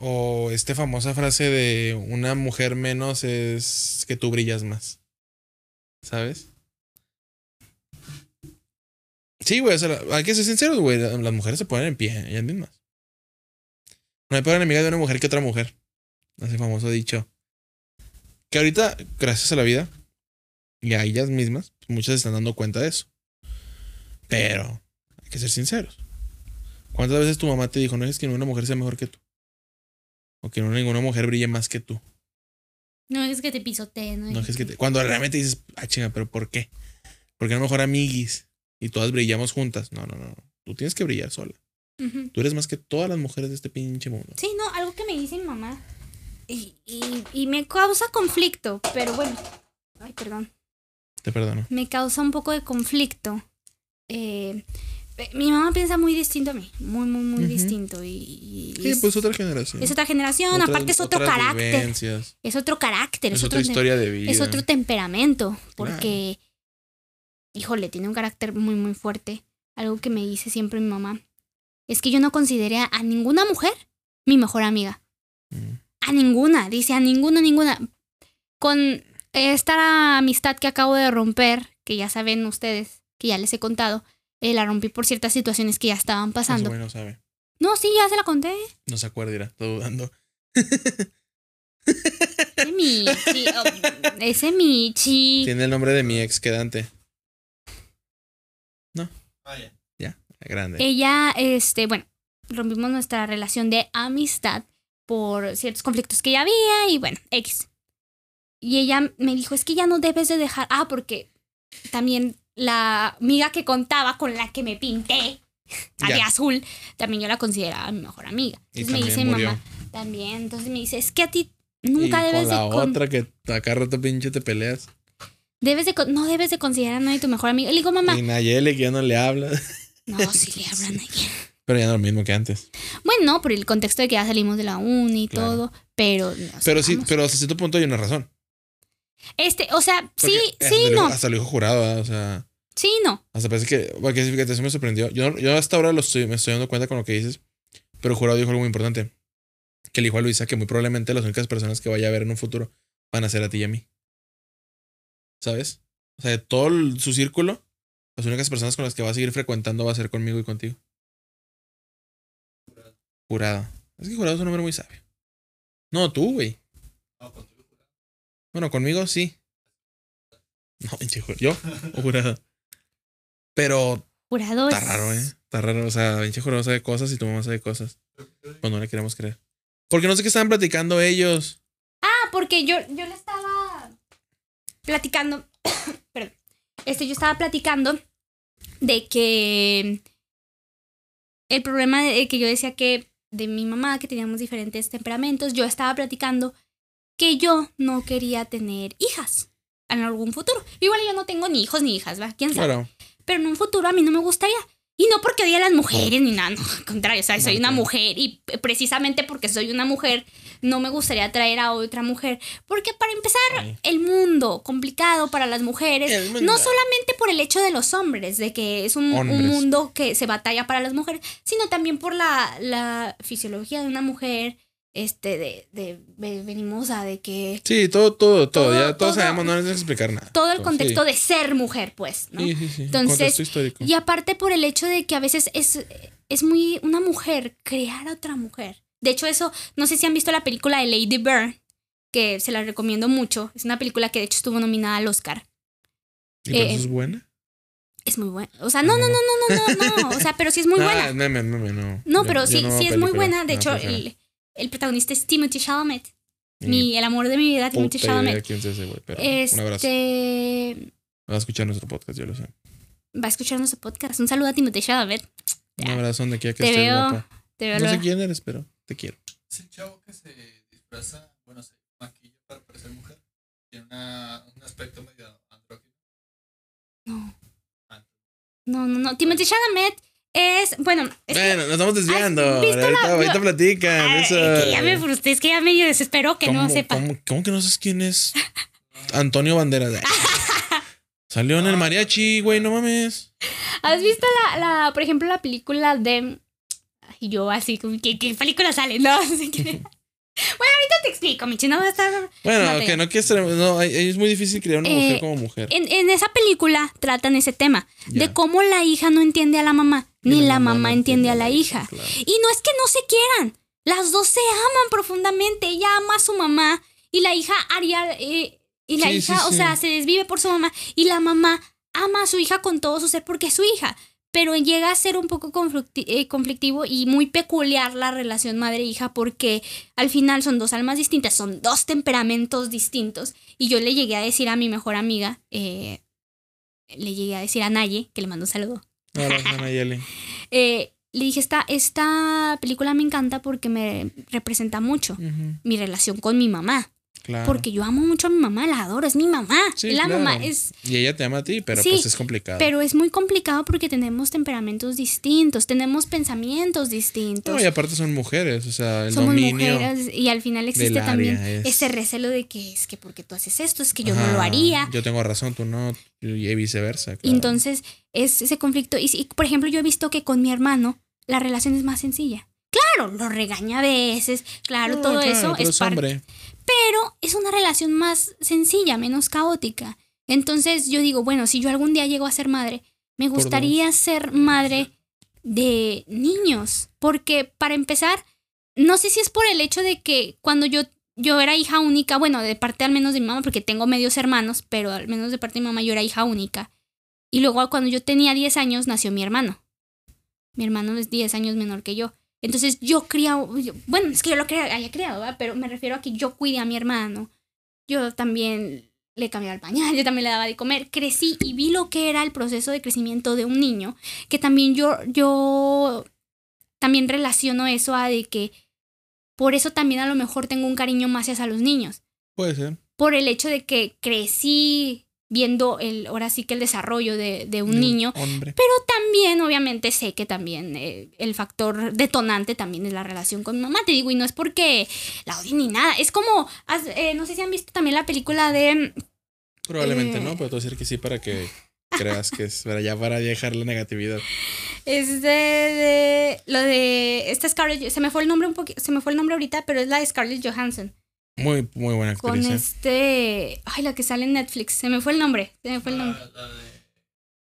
O esta famosa frase de una mujer menos es que tú brillas más. ¿Sabes? Sí, güey, o sea, la- hay que ser sinceros, güey. la- Las mujeres se ponen en pie, ellas mismas. No hay peor enemiga de una mujer que otra mujer. Ese famoso dicho. Que ahorita, gracias a la vida y a ellas mismas, muchas se están dando cuenta de eso. Pero hay que ser sinceros. ¿Cuántas veces tu mamá te dijo, no es que ninguna mujer sea mejor que tú? O que no ninguna mujer brille más que tú. No es que te pisoteen, ¿no? No es que te- cuando realmente dices, ah, chinga, pero ¿por qué? Porque a lo mejor amiguis y todas brillamos juntas. No, no, no. Tú tienes que brillar sola. Tú eres más que todas las mujeres de este pinche mundo. Sí, no, algo que me dice mi mamá. Y, y, y me causa conflicto, pero bueno. Ay, perdón. Te perdono. Me causa un poco de conflicto. Eh, mi mamá piensa muy distinto a mí. Muy, muy, muy distinto. Y, y Sí, es, pues otra generación. es otra generación. Otras- aparte es otro carácter. vivencias. Es otro carácter. Es, Es, otra otro, historia de vida. es otro temperamento. Porque, híjole, tiene un carácter muy, muy fuerte. Algo que me dice siempre mi mamá. Es que yo no consideré a ninguna mujer mi mejor amiga. Mm. A ninguna, dice, a ninguna, ninguna. Con esta amistad que acabo de romper, que ya saben ustedes, que ya les he contado, eh, la rompí por ciertas situaciones que ya estaban pasando. no sabe. No, sí, ya se la conté. No se acuerda, irá. Todo dudando. Ese Michi. oh, ese Michi. Tiene el nombre de mi ex quedante. Vaya. Grande. Ella, este, bueno, rompimos nuestra relación de amistad por ciertos conflictos que ya había y bueno, X. Y ella me dijo, es que ya no debes de dejar, ah, porque también la amiga que contaba con la que me pinté, la de Ya. azul, también yo la consideraba mi mejor amiga. Y Entonces me dice murió. mamá, también, entonces me dice, es que a ti y nunca con debes de... la con- otra que acá rato pinche te peleas. Debes de no debes de considerar a nadie tu mejor amiga. Le digo, mamá, Y Nayeli que ya no le habla. no, si le hablan aquí. Pero ya no es lo mismo que antes. Bueno, no, por el contexto de que ya salimos de la uni y Claro. todo, pero... Pero sí, pero hasta cierto punto hay una razón. Este, o sea, sí, Porque sí, lo no. Hasta lo dijo jurado, ¿verdad? o sea. Sí, no. Hasta parece que. Porque sí, fíjate, sí me sorprendió. Yo, yo hasta ahora lo estoy, me estoy dando cuenta con lo que dices. Pero el jurado dijo algo muy importante. Que le dijo a Luisa que muy probablemente las únicas personas que vaya a ver en un futuro van a ser a ti y a mí. ¿Sabes? O sea, de todo el- su círculo, las únicas personas con las que va a seguir frecuentando va a ser conmigo y contigo. Jurado. Es que jurado es un hombre muy sabio. No, tú, güey. No, contigo, jurado. Bueno, conmigo sí. No, pinche jurado. ¿Yo? ¿O jurado? Pero Jurado Está es- raro, ¿eh? Está raro. O sea, pinche jurado sabe cosas y tu mamá sabe cosas. Pues no le queremos creer. Porque no sé qué estaban platicando ellos. Ah, porque yo, yo le estaba platicando. perdón. Este, yo estaba platicando de que el problema de que yo decía que de mi mamá, que teníamos diferentes temperamentos, yo estaba platicando que yo no quería tener hijas en algún futuro. Igual yo no tengo ni hijos ni hijas, ¿va? ¿Quién sabe? Claro. pero en un futuro a mí no me gustaría. Y no porque odie a las mujeres ni nada, no, al contrario, o sea, soy una mujer y precisamente porque soy una mujer no me gustaría traer a otra mujer, porque para empezar, el mundo complicado para las mujeres, no solamente por el hecho de los hombres, de que es un, un mundo que se batalla para las mujeres, sino también por la, la fisiología de una mujer, este, de, de, de- venimos a de que Sí, todo, todo, todo. Todo, ya todos todo. sabemos, no necesitas explicar nada. todo el contexto de ser mujer, pues, ¿no? Sí, sí, sí. Entonces, histórico. Y aparte por el hecho de que a veces es, es muy una mujer crear a otra mujer. De hecho, eso, no sé si han visto la película de Lady Bird, que se la recomiendo mucho. Es una película que de hecho estuvo nominada al Oscar. ¿Y eh, eso es buena? Es muy buena. O sea, no, no, no, no, no, no, no. O sea, pero sí es muy Ah, buena. meme, meme, no. No, Yo- pero sí, no sí es muy buena. De No, hecho, el, el protagonista es Timothy Chalamet. Mi, el amor de mi vida, Timothy Chalamet. quién es ese güey, pero un abrazo. Este Va a escuchar nuestro podcast, yo lo sé. va a escuchar nuestro podcast. Un saludo a Timothy Chalamet. Un abrazo donde quiera que Te estés, veo. guapa. Te veo No sé quién eres, pero te quiero. Es el chavo que se disfraza, bueno, se maquilla para parecer mujer. Tiene una, un aspecto medio andrógino. No. No, no, no. Timothy Chalamet es, bueno, es que- Bueno, nos estamos desviando. ¿Has visto Ahorita, la- ahorita yo- platican. Ay, eso. que ya me frustré, es que ya medio desespero que no ¿Cómo- sepa. ¿cómo, cómo que no sabes quién es? Antonio Banderas. Salió en el mariachi, güey, no mames. ¿Has visto la, la, por ejemplo, la película de... Y yo así, como, ¿qué, qué película sale? No, así que... Bueno, ahorita te explico, Michi, no va a estar... Bueno, que no quieres. No, es muy difícil crear una Eh, mujer como mujer. En, en esa película tratan ese tema, de cómo la hija no entiende a la mamá, Y ni la, mamá no entiende a la hija. claro. Y no es que no se quieran, las dos se aman profundamente. Ella ama a su mamá y la hija haría. eh, y la Sí, hija, sí, o sí. sea, se desvive por su mamá. Y la mamá ama a su hija con todo su ser porque es su hija. Pero llega a ser un poco eh, conflictivo y muy peculiar la relación madre-hija porque al final son dos almas distintas, son dos temperamentos distintos. Y yo le llegué a decir a mi mejor amiga, eh, le llegué a decir a Naye, que le mando un saludo. Nayeli. Eh, le dije, esta, esta película me encanta porque me representa mucho mi relación con mi mamá. Claro. Porque yo amo mucho a mi mamá, la adoro, es mi mamá. Sí, la claro. mamá es... Y ella te ama a ti, pero Sí, pues es complicado. Pero es muy complicado porque tenemos temperamentos distintos, tenemos pensamientos distintos. No, y aparte son mujeres, o sea, el Somos dominio. mujeres y al final existe también es- ese recelo de que es que porque tú haces esto, es que yo no lo haría. Yo tengo razón, tú no, y viceversa. Claro. entonces es ese conflicto. Y, por ejemplo, yo he visto que con mi hermano la relación es más sencilla. Claro, lo regaña a veces, claro, No, todo claro, eso es parte. Pero es una relación más sencilla, menos caótica. Entonces yo digo, bueno, si yo algún día llego a ser madre, me gustaría ser madre de niños. Porque para empezar, no sé si es por el hecho de que cuando yo, yo era hija única, bueno, de parte al menos de mi mamá, porque tengo medios hermanos, pero al menos de parte de mi mamá yo era hija única. Y luego cuando yo tenía 10 años nació mi hermano. Mi hermano es 10 años menor que yo. Entonces yo criaba, bueno, es que yo lo crea- haya criado, ¿verdad? pero me refiero a que yo cuidé a mi hermano. Yo también le cambiaba el pañal, yo también le daba de comer. Crecí y vi lo que era el proceso de crecimiento de un niño, que también yo, yo también relaciono eso a de que por eso también a lo mejor tengo un cariño más hacia los niños Puede ser. por el hecho de que crecí viendo el, ahora sí que el desarrollo de, de un niño. Hombre. Pero también, obviamente, sé que también eh, el factor detonante también es la relación con mi mamá. Te digo, y no es porque la odie ni nada. Es como, eh, no sé si han visto también la película de... Probablemente Eh. no, pero te voy a decir que sí para que creas que es para ya para dejar la negatividad. Es de, de- lo de esta Scarlett, se me fue el nombre un poquito, se me fue el nombre ahorita, pero es la de Scarlett Johansson Muy, muy buena con actriz. ¿eh? este, ay, la que sale en Netflix, se me fue el nombre, se me fue el nombre La, la de.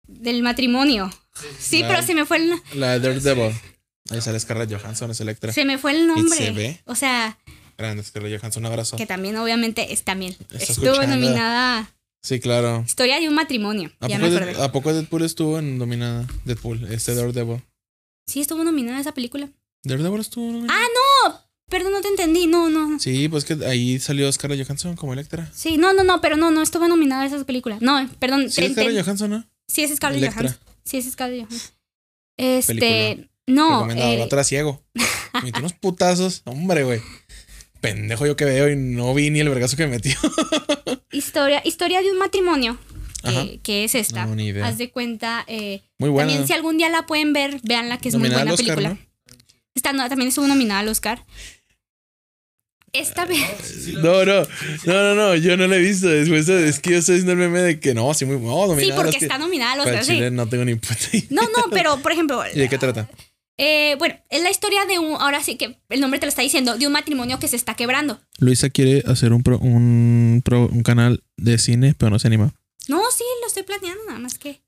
del matrimonio. Sí, La- pero se me fue el La de Daredevil. Ahí sale Scarlett Johansson, es Electra. se me fue el nombre. se ve. O sea, Grande Scarlett Johansson, un abrazo. que también obviamente es también estuvo escuchando. nominada Sí, claro. Historia de un matrimonio. ¿A Ya poco, me acordé. ¿A poco Deadpool estuvo en dominada? Deadpool, este Daredevil. Sí, estuvo nominada esa película. Daredevil estuvo nominada. Ah, no. Perdón, no te entendí. No, no. Sí, pues que ahí salió Scarlett Johansson como Electra. Sí, no, no, no, pero no, no estuvo nominada esa película. No, perdón. Sí, es Scarlett Johansson, ¿no? Sí, es Scarlett Electra. Johansson. Sí, es Scarlett Johansson. Este, Película. no, Recomendado. eh, era ciego. Me metió unos putazos. Hombre, güey. Pendejo yo que veo y no vi ni el vergazo que me metió. historia, historia de un matrimonio, que, que es esta. No, ni idea. Haz de cuenta, eh, Muy buena. también si algún día la pueden ver, veanla que es Nominada muy buena Oscar, película. Esta no, también estuvo nominada al Oscar. Esta vez, No, no, no, no, no, yo no la he visto. Después es que yo estoy haciendo el meme de que no, sí, muy no, sí, nominada. porque es que- está nominada al Para Oscar, sí. Chile no tengo ni puta idea. No, no, pero por ejemplo, ¿Y de qué trata? eh, bueno, es la historia de un, ahora sí que el nombre te lo está diciendo, de un matrimonio que se está quebrando. Luisa quiere hacer un, pro- un, pro- un canal de cine, pero no se anima. No, sí, lo estoy planeando, nada más que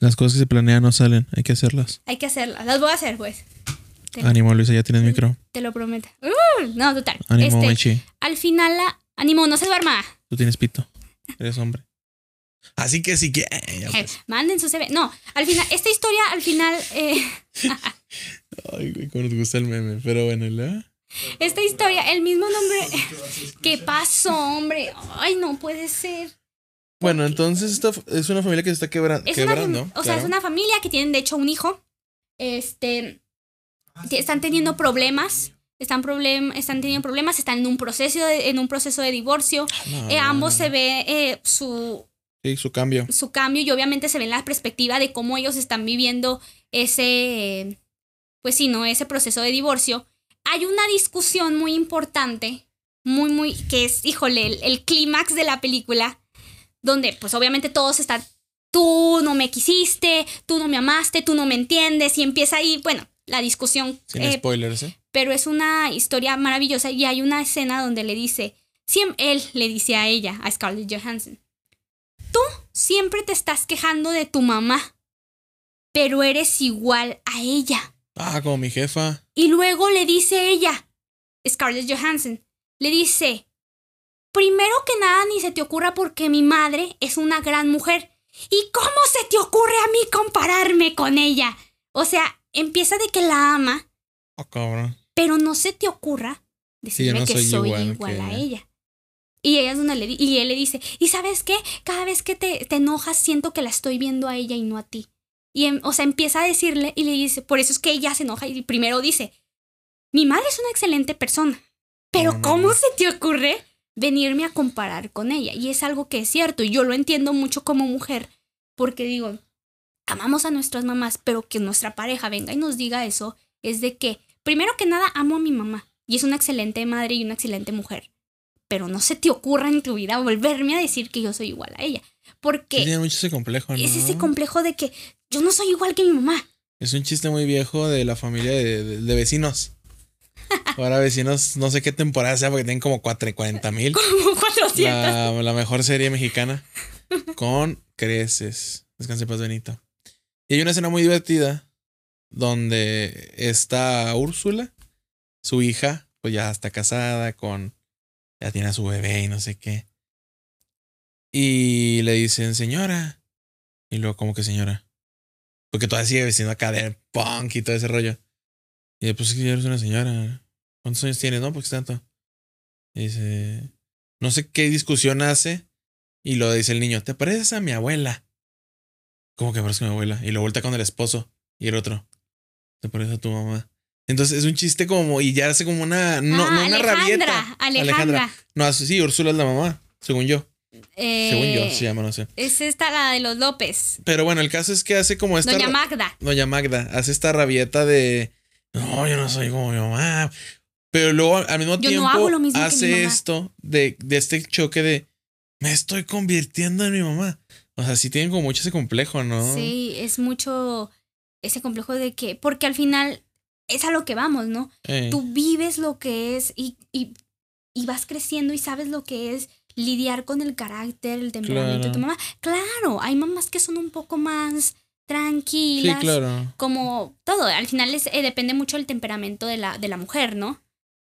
Las cosas que se planean no salen, hay que hacerlas. hay que hacerlas. Las voy a hacer, pues. Te, Ánimo, Luisa, ya tienes micro. te lo prometo. Uh, no, total. Ánimo, Este, al final la. Ánimo, no se duerma. Tú tienes pito. Eres hombre. Así que sí que. Eh, pues. manden su CV. No, al final, esta historia, al final, eh, Ay, güey, cómo nos gusta el meme. Pero bueno, ¿la? esta historia, el mismo nombre. ¿Qué pasó, hombre? Ay, no puede ser. Bueno, entonces esta es una familia que se está quebra- Es quebrando. o sea, es una familia que tienen, de hecho, un hijo. Este. Están teniendo problemas. Están, problem, están teniendo problemas, están en un proceso de, en un proceso de divorcio. No, Eh, ambos se ve eh, su, Sí, su cambio. su cambio y obviamente se ve en la perspectiva de cómo ellos están viviendo ese, pues sí, ¿no? Ese proceso de divorcio. Hay una discusión muy importante, muy, muy, que es, híjole, el, el clímax de la película, donde pues obviamente todos están, tú no me quisiste, tú no me amaste, tú no me entiendes, y empieza ahí, bueno, la discusión. Sin eh, spoilers, ¿eh? pero es una historia maravillosa y hay una escena donde le dice, él le dice a ella, a Scarlett Johansson, tú siempre te estás quejando de tu mamá, pero eres igual a ella. Ah, como mi jefa. Y luego le dice ella, Scarlett Johansson, le dice, primero que nada ni se te ocurra porque mi madre es una gran mujer. ¿Y cómo se te ocurre a mí compararme con ella? O sea, empieza de que la ama, Oh, cabrón. pero no se te ocurra decirme no que soy soy igual igual, que a ella. Y ella es donde le y él le dice, ¿y sabes qué? Cada vez que te, te enojas siento que la estoy viendo a ella y no a ti. Y em- o sea, empieza a decirle y le dice, por eso es que ella se enoja y primero dice, mi madre es una excelente persona, pero no, ¿cómo no. se te ocurre venirme a comparar con ella? Y es algo que es cierto, y yo lo entiendo mucho como mujer, porque digo, amamos a nuestras mamás, pero que nuestra pareja venga y nos diga eso, es de que, primero que nada, amo a mi mamá, y es una excelente madre y una excelente mujer, pero no se te ocurra en tu vida volverme a decir que yo soy igual a ella, porque tiene mucho ese complejo, ¿no? es ese complejo de que yo no soy igual que mi mamá. Es un chiste muy viejo de la familia de, de- de vecinos. Ahora vecinos, no sé qué temporada sea porque tienen como 4, 40 mil. Como 400. La, la mejor serie mexicana. Con creces. Descanse paz, Benito. Y hay una escena muy divertida donde está Úrsula, su hija, pues ya está casada con. Ya tiene a su bebé y no sé qué. Y le dicen, señora. Y luego, como que señora? Porque todavía sigue vestiendo acá de punk y todo ese rollo. Y yo, pues es que ya eres una señora. ¿Cuántos años tienes? No, pues tanto. Y dice, no sé qué discusión hace. Y lo dice el niño, ¿te pareces a mi abuela? ¿Cómo que parece mi abuela? Y lo vuelta con el esposo. Y el otro, ¿te pareces a tu mamá? Entonces es un chiste como, y ya hace como una, no, Ah, no una Alejandra, rabieta. Alejandra. No, sí, Úrsula es la mamá, según yo. Eh, Según yo se llama, no sé. Es esta la de los López. Pero bueno, el caso es que hace como esta. Doña Magda. Doña Magda hace esta rabieta de. No, yo no soy como mi mamá. Pero luego al mismo Yo no tiempo hago lo mismo hace esto de, de este choque de. Me estoy convirtiendo en mi mamá. O sea, sí tienen como mucho ese complejo, ¿no? Sí, es mucho ese complejo de que, porque al final es a lo que vamos, ¿no? Eh, Tú vives lo que es y, y, y vas creciendo y sabes lo que es lidiar con el carácter, el temperamento de tu mamá. Claro, hay mamás que son un poco más sí, tranquilas. claro. Como todo, al final es, eh, depende mucho del temperamento de la, de la mujer, ¿no?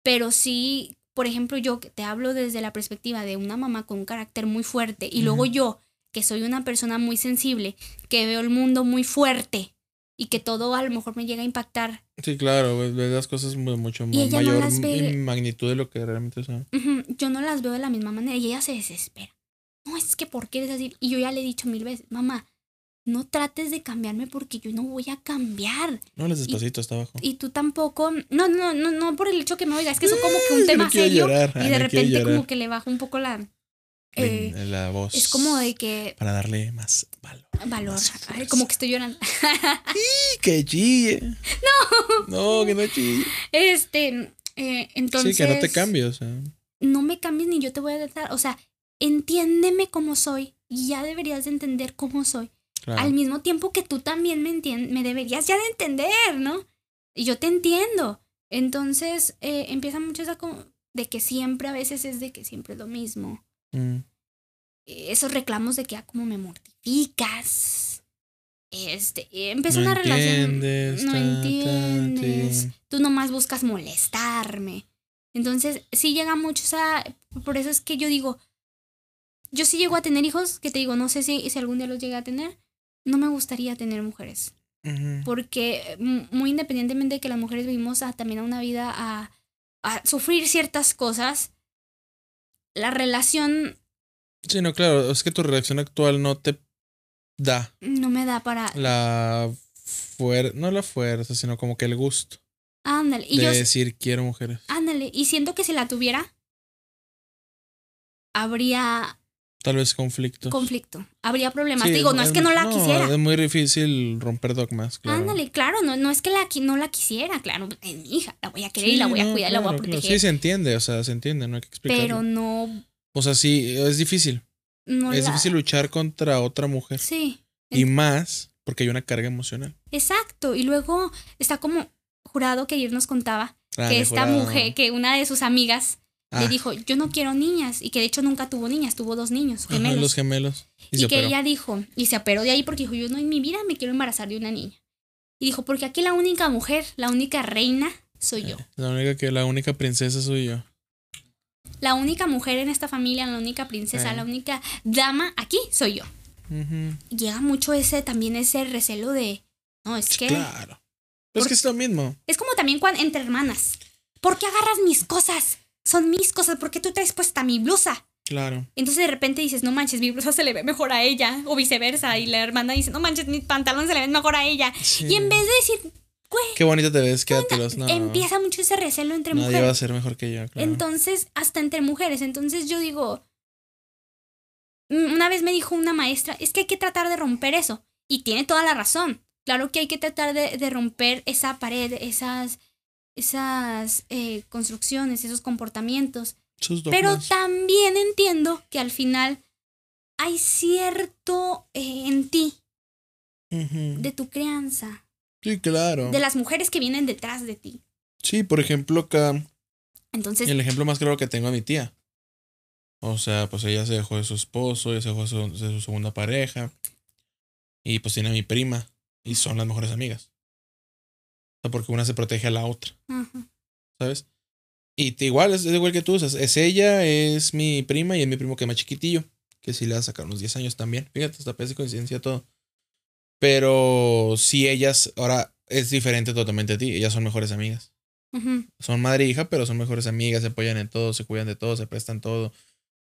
Pero sí, por ejemplo, yo te hablo desde la perspectiva de una mamá con un carácter muy fuerte y luego yo, que soy una persona muy sensible, que veo el mundo muy fuerte y que todo a lo mejor me llega a impactar. Sí, claro. Ves las cosas mucho más no mayor ve. en magnitud de lo que realmente son. Yo no las veo de la misma manera y ella se desespera. No, es que ¿por qué eres así? Y yo ya le he dicho mil veces, mamá, no trates de cambiarme porque yo no voy a cambiar. No, les despacito, está abajo. Y tú tampoco, no, no, no, no por el hecho que me oigas, es que eso como que un tema no serio llorar, y de no repente como que le bajo un poco la eh, En la voz. es como de que Para darle más valor. valor, Más Ay, fuerza. como que estoy llorando. ¡Y que chille! No. No, que no chille. Este, eh, entonces sí, que no te cambie, o sea. no me cambies ni yo te voy a tratar, o sea, entiéndeme como soy y ya deberías de entender cómo soy. Claro. Al mismo tiempo que tú también me entiendes, me deberías ya de entender, ¿no? Y yo te entiendo. Entonces, eh, empieza mucho esa como de que siempre a veces es de que siempre es lo mismo. Mm. Eh, Esos reclamos de que, ah, como me mortificas. Este, eh, empezó No una relación. entiendes, No ta, ta, entiendes. tin. Tú nomás buscas molestarme. Entonces, sí llega mucho esa. Por eso es que yo digo. Yo sí llego a tener hijos, que te digo, no sé si, si algún día los llegué a tener. No me gustaría tener mujeres. Porque mm, muy independientemente de que las mujeres vivimos a, también a una vida a, a sufrir ciertas cosas, la relación Sí, no, claro. Es que tu reacción actual no te da no me da para... la fuerza, no la fuerza, sino como que el gusto Ándale. Y de yo... decir quiero mujeres. Ándale. Y siento que si la tuviera, habría Tal vez conflictos. conflicto. Habría problemas. Sí, digo, no es que no la quisiera. Es muy difícil romper dogmas, claro. Ándale, claro, no, no es que la, no la quisiera, claro, es mi hija, la voy a querer y la voy a cuidar, la voy a claro, claro. proteger. Sí, se entiende, o sea, se entiende, no hay que explicarlo. pero no, O sea, sí, es difícil. no es la- difícil luchar contra otra mujer. Sí, Y más porque hay una carga emocional. exacto. Y luego está como jurado que ayer nos contaba Ah, que esta jurado. mujer, que una de sus amigas le Ah, dijo, yo no quiero niñas, y que de hecho nunca tuvo niñas, tuvo dos niños, ajá, gemelos. los gemelos. Y, que operó. ella dijo, y se operó de ahí porque dijo, yo no en mi vida me quiero embarazar de una niña. Y dijo, porque aquí la única mujer, la única reina, soy yo. La única que la única princesa soy yo. La única mujer en esta familia, la única princesa, Eh. la única dama, aquí soy yo. Llega mucho ese, también ese recelo de, no, es Sí, que... Claro. Pero es que es lo mismo. Es como también cuando, entre hermanas. ¿Por qué agarras mis cosas? Son mis cosas, ¿por qué tú traes puesta mi blusa? Claro. Entonces de repente dices, no manches, mi blusa se le ve mejor a ella, o viceversa, y la hermana dice, no manches, mi pantalón se le ve mejor a ella. Sí. Y en vez de decir, güey, Qué bonita te ves, quédatelos. No, empieza mucho ese recelo entre nadie mujeres. va a ser mejor que yo. Claro. Entonces, hasta entre mujeres. Entonces yo digo, mm, una vez me dijo una maestra, es que hay que tratar de romper eso. Y tiene toda la razón. Claro que hay que tratar de, de romper esa pared, esas, esas eh, construcciones, esos comportamientos. Pero también entiendo que al final hay cierto eh, en ti, de tu crianza, Sí, claro. de las mujeres que vienen detrás de ti. Sí, por ejemplo, acá Entonces, el ejemplo más claro que tengo a mi tía. O sea, pues ella se dejó de su esposo, ella se dejó de su, de su segunda pareja. Y pues tiene a mi prima. Y son las mejores amigas. O sea, porque una se protege a la otra, ¿sabes? Y te- igual, es, es igual que tú. o sea, es ella, es mi prima y es mi primo que es más chiquitillo. Que sí le va a sacar unos 10 años también. Fíjate, hasta parece coincidencia todo. Pero sí, ellas, ahora es diferente totalmente a ti. Ellas son mejores amigas. son madre e hija, pero son mejores amigas, se apoyan en todo, se cuidan de todo, se prestan todo.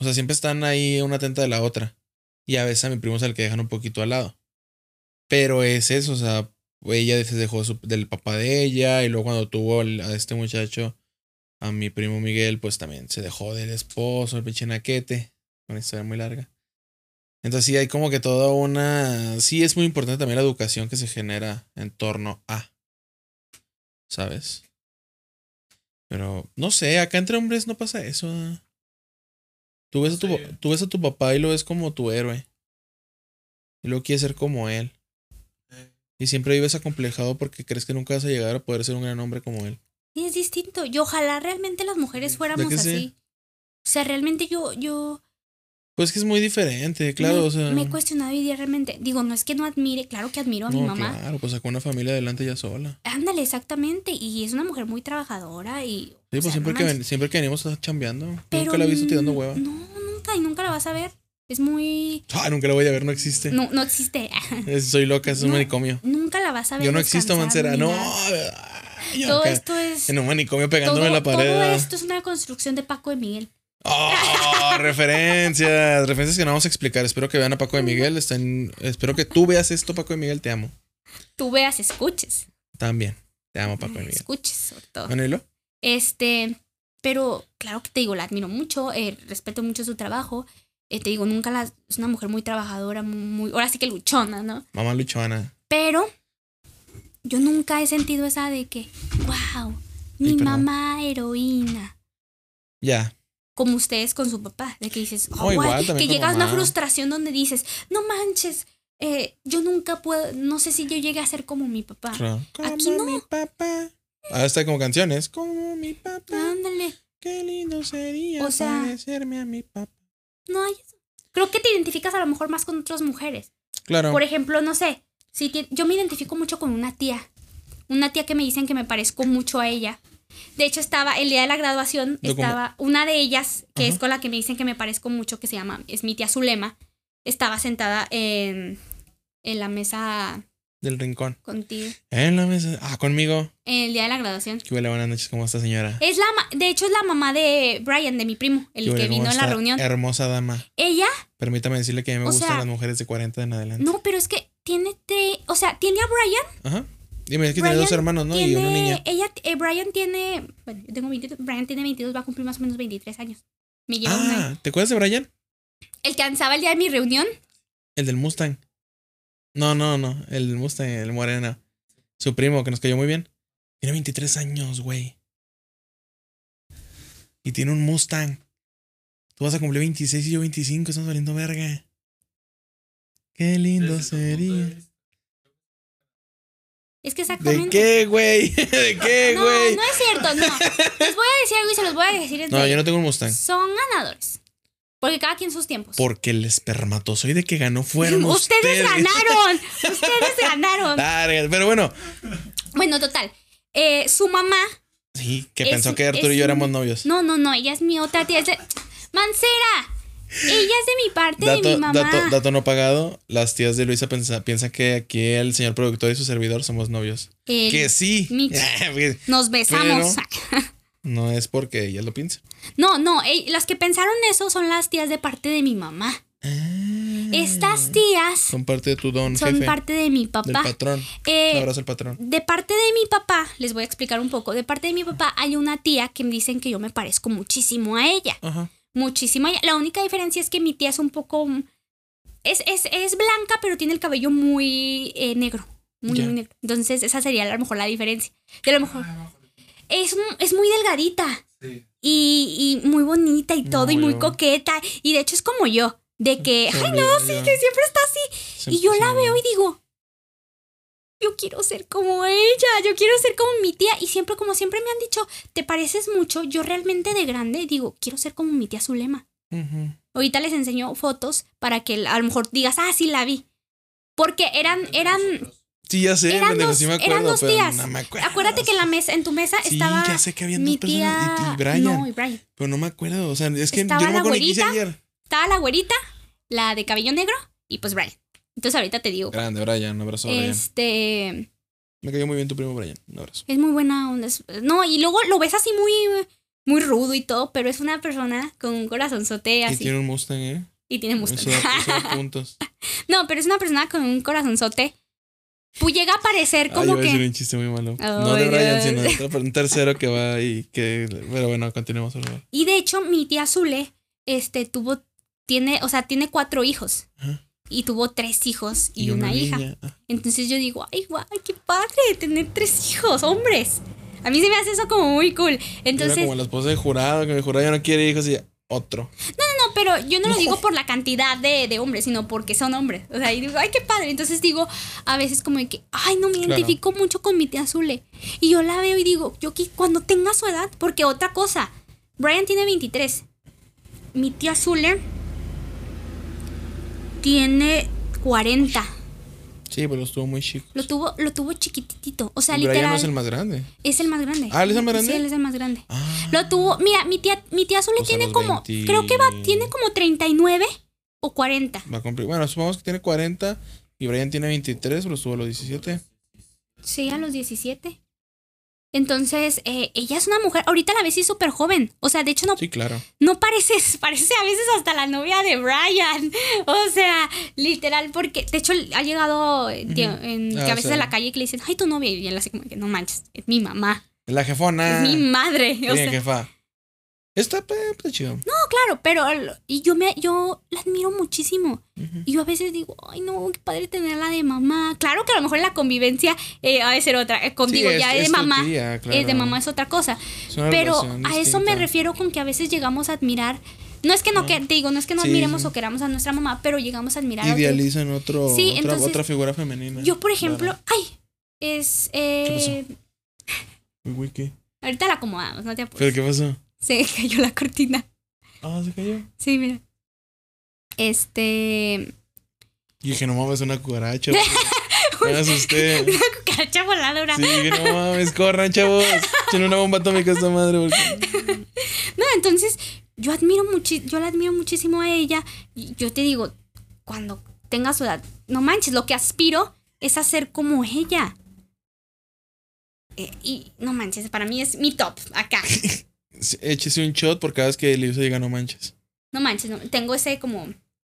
O sea, siempre están ahí una atenta de la otra. Y a veces a mi primo es el que dejan un poquito al lado. Pero es eso, o sea, ella se dejó su- del papá de ella y luego cuando tuvo a este muchacho, a mi primo Miguel, pues también se dejó del esposo, el pinche naquete. Una historia muy larga. Entonces sí hay como que toda una... Sí es muy importante también la educación que se genera en torno a... ¿Sabes? Pero no sé, acá entre hombres no pasa eso. ¿ah? Tú ves, a tu, Sí. tú ves a tu papá y lo ves como tu héroe. Y luego quieres ser como él. Y siempre vives acomplejado porque crees que nunca vas a llegar a poder ser un gran hombre como él. Y es distinto. Y ojalá realmente las mujeres fuéramos sí? así. O sea, realmente yo, yo Pues que es muy diferente, claro. me, o sea, me he cuestionado y día realmente. Digo, no es que no admire, claro que admiro a mi mamá. Claro, pues sacó una familia adelante ya sola. Ándale, exactamente. Y es una mujer muy trabajadora y. Sí, pues sea, siempre, no que ven- siempre que venimos chambeando. Pero nunca la he visto tirando hueva. No, nunca, y nunca la vas a ver. Es muy. Ah, nunca la voy a ver, no existe. No, no existe. Es- soy loca, es un No. manicomio. nunca la vas a ver. Yo no existo, Mancera. No. Todo acá, esto es. En un manicomio pegándome todo, la pared. todo esto es una construcción de Paco de Miguel. Oh, referencias, referencias que no vamos a explicar. Espero que vean a Paco de Miguel. Espero que tú veas esto, Paco de Miguel. Te amo. Tú veas, escuches. También. Te amo, Paco de Miguel. Escuches, sobre todo. Bueno, ¿y lo? Este, pero claro que te digo, la admiro mucho, eh, respeto mucho su trabajo. Eh, te digo, nunca la. Es una mujer muy trabajadora, muy. Ahora sí que luchona, ¿no? Mamá luchona. Pero yo nunca he sentido esa de que, wow, mi mamá heroína. Ya. Como ustedes con su papá, de que dices, oh, igual, guay", también que llegas a una frustración donde dices, no manches, eh, yo nunca puedo, no sé si yo llegue a ser como mi papá. Como Aquí no. mi papá. Ahora está como canciones. Como mi papá. Ándale, Qué lindo sería O sea- parecerme a mi papá. No hay eso. Creo que te identificas a lo mejor más con otras mujeres. Claro. Por ejemplo, no sé, si ti- yo me identifico mucho con una tía. Una tía que me dicen que me parezco mucho a ella. De hecho, estaba el día de la graduación, Yo como- estaba una de ellas, que Ajá. es con la que me dicen que me parezco mucho, que se llama, es mi tía Zulema, estaba sentada en, en la mesa Del rincón. contigo, En la mesa. Ah, conmigo. en el día de la graduación. Que huele buenas noches, ¿cómo está, señora? Es la, de hecho, es la mamá de Brian, de mi primo, el ¿Qué huele, que vino a la reunión. Hermosa dama. Ella, Permítame decirle que a mí me O gustan sea, las mujeres de 40 en adelante. no, pero es que tiene tres, o sea, tiene a Brian Ajá. Dime, es que tiene dos hermanos, ¿no? Y una niña. Ella, eh, Brian tiene. Bueno, yo tengo 22. Brian tiene 22, va a cumplir más o menos 23 años. Me lleva un año. Ah, ¿te acuerdas de Brian? El que danzaba el día de mi reunión. El del Mustang. No, no, no. El Mustang, el moreno. Su primo, que nos cayó muy bien. Tiene 23 años, güey. Y tiene un Mustang. Tú vas a cumplir 26 y yo 25. Estamos valiendo verga. Qué lindo de sería. Es que ¿De exactamente. qué, güey? ¿De qué, no, güey? no es cierto, no. Les voy a decir algo y se los voy a decir. en No, serio. yo no tengo un Mustang. Son ganadores. Porque cada quien sus tiempos. Porque el espermatozoide que ganó fueron ustedes. ustedes ganaron. Ustedes ganaron. Pero bueno, Bueno, total. Eh, su mamá. sí, que Es- pensó que Arturo y yo éramos novios. No, no, no. Ella es mi otra tía. Es de. Mancera. Ella es de mi parte de Dato, mi mamá. dato, dato no pagado, las tías de Luisa pensa- piensan que aquí el señor productor y su servidor somos novios. El- que sí. Nos besamos. No es porque ella lo piensa. No, no, eh, las que pensaron eso son las tías de parte de mi mamá. Estas tías Son parte de tu don, son jefe. parte de mi del papá. patrón. Eh, abrazo al patrón. de parte de mi papá, les voy a explicar un poco. De parte de mi papá hay una tía que me dicen que yo me parezco muchísimo a ella. Ajá. Muchísimo a ella. La única diferencia es que mi tía es un poco. Es, es, es blanca, pero tiene el cabello muy eh, negro. Muy, muy negro. Entonces, esa sería a lo mejor la diferencia. De lo mejor. Ah. Es, es muy delgadita. Sí. y, y muy bonita y todo, y muy yo- coqueta. Y de hecho es como yo, de que, ay no, sí, que siempre está así. Y yo la veo y digo, yo quiero ser como ella, yo quiero ser como mi tía. Y siempre, como siempre me han dicho, te pareces mucho, yo realmente de grande digo, quiero ser como mi tía Zulema. Ahorita les enseño fotos para que a lo mejor digas, ah, sí la vi. Porque eran, eran, Sí, ya sé, Eran pendejo, dos- sí me acuerdo, eran dos pero tías. no me acuerdo. acuérdate que en la mesa, en tu mesa Sí, estaba ya sé que habían mi dos personas. tía. Y, y Brian. No, y Brian. Pero no me acuerdo. O sea, es que Estaba yo no me acuerdo hice ayer. Estaba la güerita, la de cabello negro y pues Brian. Entonces ahorita te digo. Grande, Brian. Un abrazo, Brian. Este Me cayó muy bien tu primo, Brian. Un abrazo. es muy buena onda. No, y luego lo ves así muy muy rudo y todo, pero es una persona con un corazonzote Y así tiene un Mustang, ¿eh? y tiene Mustang. eso puntos. no, pero es una persona con un corazonzote. Pues llega a parecer Ay, como iba a decir que un chiste muy malo. no de Brian, sino de un tercero que va y que. Pero bueno, continuemos, y de hecho mi tía Zule este tuvo tiene, o sea, tiene cuatro hijos. Ajá. Y tuvo tres hijos y, una, hija. Ah, Entonces yo digo, ay, guay, qué padre tener tres hijos, hombres. A mí se me hace eso como muy cool. Era Entonces, como la esposa de jurado, que el jurado ya no quiere hijos y otro. no, pero yo no lo digo por la cantidad de, de hombres, sino porque son hombres. O sea, y digo, ay, qué padre. Entonces digo, a veces como de que, ay, no me Claro. identifico mucho con mi tía Zule. Y yo la veo y digo, yo cuando tenga su edad, porque otra cosa, Brian tiene 23. Mi tía Zule tiene 40. Sí, pero estuvo muy chico. Lo tuvo, lo tuvo chiquitito. O sea, Brian literal. no es el más grande. Es el más grande. Ah, ¿él es el más grande? Sí, él es el más grande. Ah, Lo tuvo, mira, mi tía, mi tía Zule Pues a tiene los como, 20. creo que va, tiene como 39 o 40. va a cumplir. Bueno, supongamos que tiene 40 y Brian tiene 23, pero estuvo a los 17. Sí, a los 17. Entonces, eh, ella es una mujer, ahorita la ves y súper joven. O sea, de hecho no, Sí, claro. no pareces, parece a veces hasta la novia de Brian. O sea, literal, porque de hecho ha llegado eh, tío, en, Ah, que a veces sí. en la calle que le dicen, ay, tu novia. Y él así como que no manches, es mi mamá, La jefona. es mi madre. O sea, jefa. Está, está chido. No, claro, pero el- y yo me yo la admiro muchísimo. Ujú. Y yo a veces digo, ay no, qué padre tenerla de mamá. Claro que a lo mejor la convivencia eh, ha de ser otra. Eh, con- Sí, digo, es- ya es de tu mamá. tía. Es de mamá es otra cosa. Es una Pero relación a eso me distinta. refiero con que a veces llegamos a admirar. No es que no, que, te digo, no es que no Sí, admiremos sí. o queramos a nuestra mamá, pero llegamos a admirar a otros. Idealizan otro, Sí, otra, entonces, otra figura femenina. Yo, por ejemplo, Claro. ay, es. Eh, Uy, güey, ¿qué? ahorita la acomodamos, no te apures. ¿Pero qué pasó? Se cayó la cortina. Ah, se cayó. Sí, mira. Este. Y dije, no mames, una cucaracha. Me asusté. Cucaracha voladora. Sí, dije, no mames, corran, chavos. Tiene una bomba atómica esta madre. porque- No, entonces yo admiro muchi yo la admiro muchísimo a ella. Yo te digo, cuando tenga su edad, no manches, lo que aspiro es a ser como ella. Eh, y no manches, para mí es mi top acá. Échese un shot por cada vez que Elisa diga no manches. No manches, no, tengo ese como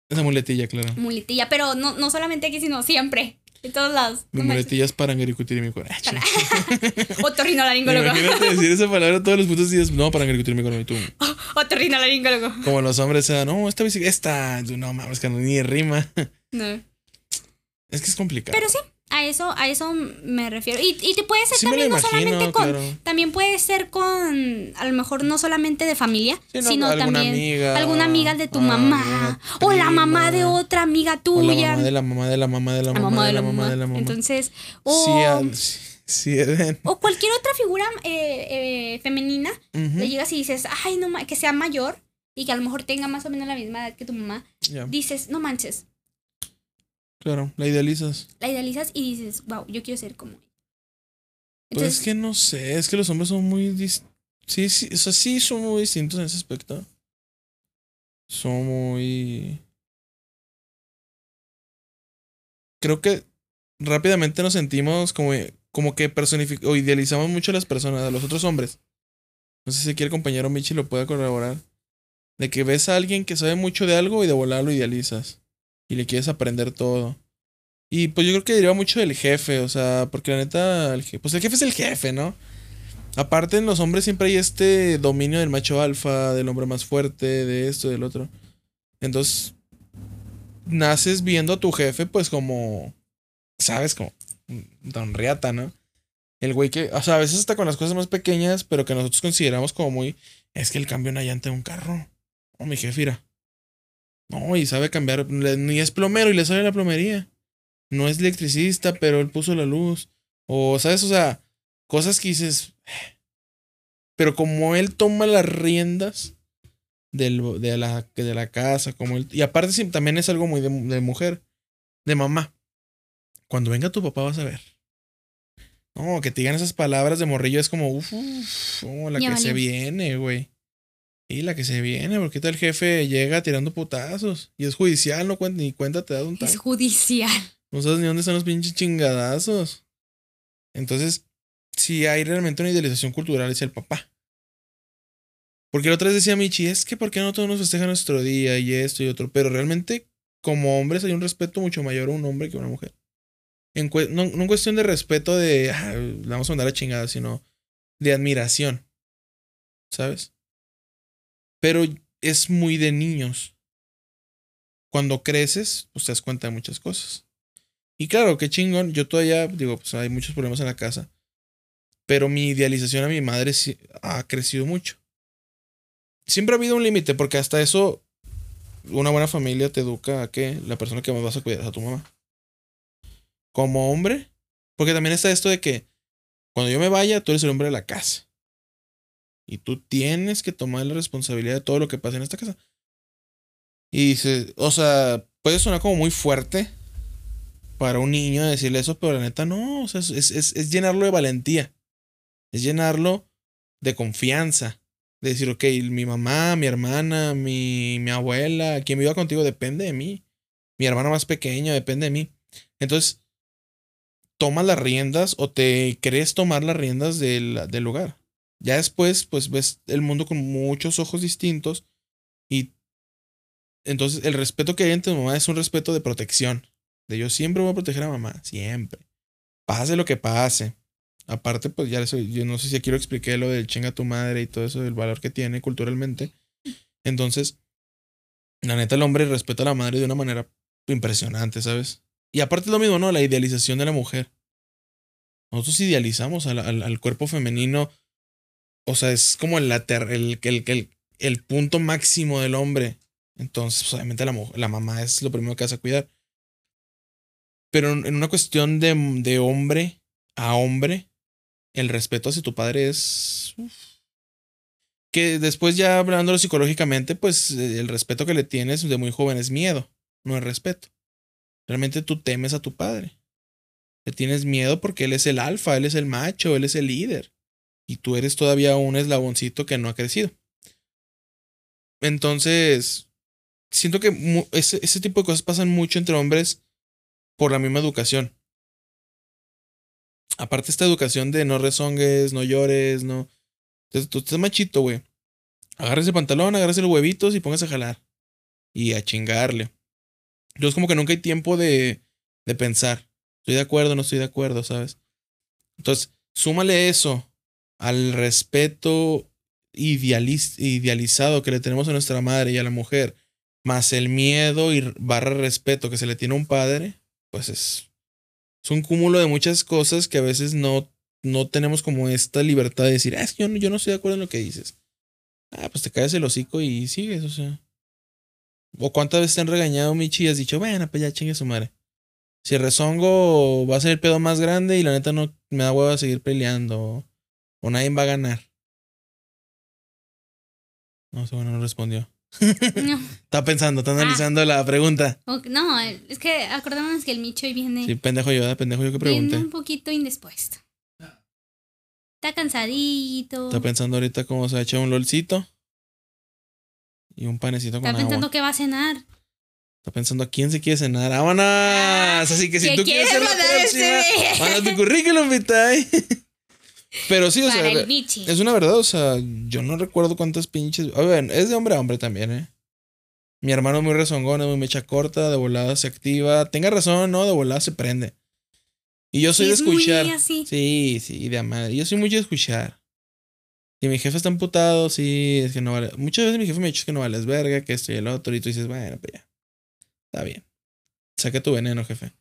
Esa muletilla, claro. muletilla, pero no, no solamente aquí, sino siempre. En todos lados. Mi No manches. muletilla es para angaricutir mi coraje. Otorrinolaringólogo. Imagínate decir esa palabra todos los putos días. No, para angaricutir mi. Y tú, Otorrinolaringólogo. como los hombres, sea, no, esta bicicleta, esta. No mames, que no, ni rima. No. Es que es complicado. Pero sí, a eso, a eso me refiero. Y, y te puede ser Sí también no imagino, solamente con. claro. También puede ser con. A lo mejor no solamente de familia, Sí, no, sino alguna también. amiga, alguna amiga de tu ah, mamá. O la mamá de otra amiga O la tuya. mamá de la mamá de la mamá de la la mamá de la mamá de la mamá. Entonces. O, Sí, o cualquier otra figura eh, eh, femenina. Ujú, Le llegas y dices, ay, no que sea mayor y que a lo mejor tenga más o menos la misma edad que tu mamá. Dices, no manches. Claro, la idealizas. La idealizas y dices, wow, yo quiero ser como ella. Pues Entonces, es que no sé, es que los hombres son muy dis- sí, sí, o sea, sí son muy distintos en ese aspecto. Son muy Creo que rápidamente nos sentimos como, como que personific o idealizamos mucho a las personas, a los otros hombres. No sé si aquí el compañero Michi lo puede corroborar. De que ves a alguien que sabe mucho de algo y de volar lo idealizas. Y le quieres aprender todo. Y pues yo creo que deriva mucho del jefe, o sea, porque la neta, el je- pues el jefe es el jefe, ¿no? Aparte en los hombres siempre hay este dominio del macho alfa, del hombre más fuerte, de esto, del otro. Entonces, naces viendo a tu jefe pues como, ¿sabes? Como don riata, ¿no? El güey que, o sea, a veces hasta con las cosas más pequeñas, pero que nosotros consideramos como muy, es que él cambia una llanta de un carro. Oh, mi jefe, mira. No, y sabe cambiar, ni es plomero y le sale la plomería. No es electricista, pero él puso la luz. O, ¿sabes? O sea, cosas que dices. Pero como él toma las riendas del, de, la, de la casa, como él. Y aparte, sí, también es algo muy de, de mujer, de mamá. Cuando venga tu papá vas a ver. No, que te digan esas palabras de morrillo es como, uff, la Ya que se viene, güey. Y la que se viene, porque tal el jefe llega tirando putazos. Y es judicial, no cuenta, ni cuenta te da un es tal. judicial. No sabes ni dónde están los pinches chingadazos. Entonces, sí hay realmente una idealización cultural hacia el papá. Porque la otra vez decía Michi, es que ¿por qué no todos nos festejan nuestro día y esto y otro? Pero realmente, como hombres, hay un respeto mucho mayor a un hombre que a una mujer. En no, no en cuestión de respeto de, ah, vamos a mandar a chingada, sino de admiración. ¿Sabes? Pero es muy de niños. cuando creces, pues te das cuenta de muchas cosas. Y claro, qué chingón. Yo todavía, digo, pues hay muchos problemas en la casa. Pero mi idealización a mi madre ha crecido mucho. Siempre ha habido un límite, porque hasta eso, una buena familia te educa a que la persona que más vas a cuidar es a tu mamá. Como hombre, porque también está esto de que cuando yo me vaya, tú eres el hombre de la casa. Y tú tienes que tomar la responsabilidad de todo lo que pasa en esta casa. Y dice, o sea, puede sonar como muy fuerte para un niño decirle eso, pero la neta no, o sea, es, es, es llenarlo de valentía. Es llenarlo de confianza. De decir, ok, mi mamá, mi hermana, mi, mi abuela, quien viva contigo depende de mí. Mi hermana más pequeña depende de mí. Entonces, tomas las riendas o te crees tomar las riendas del, del lugar. Ya después, pues ves el mundo con muchos ojos distintos y entonces el respeto que hay entre mamá es un respeto de protección. De yo siempre voy a proteger a mamá, siempre. Pase lo que pase. Aparte, pues ya eso, yo no sé si quiero explicar lo del chinga tu madre y todo eso, del valor que tiene culturalmente. Entonces, la neta, el hombre respeta a la madre de una manera impresionante, ¿sabes? Y aparte es lo mismo, ¿no? La idealización de la mujer. Nosotros idealizamos al, al, al cuerpo femenino. O sea, es como el, el, el, el, punto máximo del hombre. Entonces, pues, obviamente la, la, mamá es lo primero que a cuidar. Pero en una cuestión de, de hombre a hombre, el respeto hacia tu padre es... Que después ya hablándolo psicológicamente, pues el respeto que le tienes de muy joven es miedo, no es respeto. Realmente tú temes a tu padre. Le tienes miedo porque él es el alfa, él es el macho, él es el líder. Y tú eres todavía un eslaboncito que no ha crecido. Entonces, siento que ese, ese tipo de cosas pasan mucho entre hombres por la misma educación. Aparte esta educación de no rezongues, no llores, no... Entonces, tú estás machito, güey. Agarres el pantalón, agarres los huevitos y pongas a jalar. Y a chingarle. Yo es como que nunca hay tiempo de, de pensar. Estoy de acuerdo, no estoy de acuerdo, ¿sabes? Entonces, súmale eso al respeto idealiz idealizado que le tenemos a nuestra madre y a la mujer, más el miedo y barra respeto que se le tiene a un padre, pues es, es un cúmulo de muchas cosas que a veces no, no tenemos como esta libertad de decir, ah, yo, no, yo no estoy de acuerdo en lo que dices. Ah, pues te caes el hocico y sigues, o sea. ¿O cuántas veces te han regañado, Michi, y has dicho, bueno, pues ya chingue su madre? Si rezongo va a ser el pedo más grande y la neta no me da huevo a seguir peleando. O nadie va a ganar. No bueno, no respondió. No. está pensando, está analizando ah. la pregunta. No, es que acordémonos que el Micho hoy viene. Sí, pendejo yo, pendejo yo que pregunté. Viene un poquito indispuesto. Está cansadito. Está pensando ahorita cómo se ha hecho un lolcito. Y un panecito con Está pensando que va a cenar. Está pensando a quién se quiere cenar. ¡Vámonos! Ah, Así que si tú quieres ser la próxima, manda tu currículum, Vitay. Pero sí, o Para sea, el bichi. es una verdad, o sea, yo no recuerdo cuántas pinches. A ver, es de hombre a hombre también, ¿eh? Mi hermano es muy rezongón, es muy mecha corta, de volada se activa. Tenga razón, ¿no? De volada se prende. Y yo soy Sí, de es muy escuchar. Sí, sí, de amar. Yo soy mucho de escuchar. Y mi jefe está emputado, sí, es que no vale. Muchas veces mi jefe me ha dicho que no vales verga, que esto y el otro, y tú dices, bueno, pues ya. Está bien. Saca tu veneno, jefe.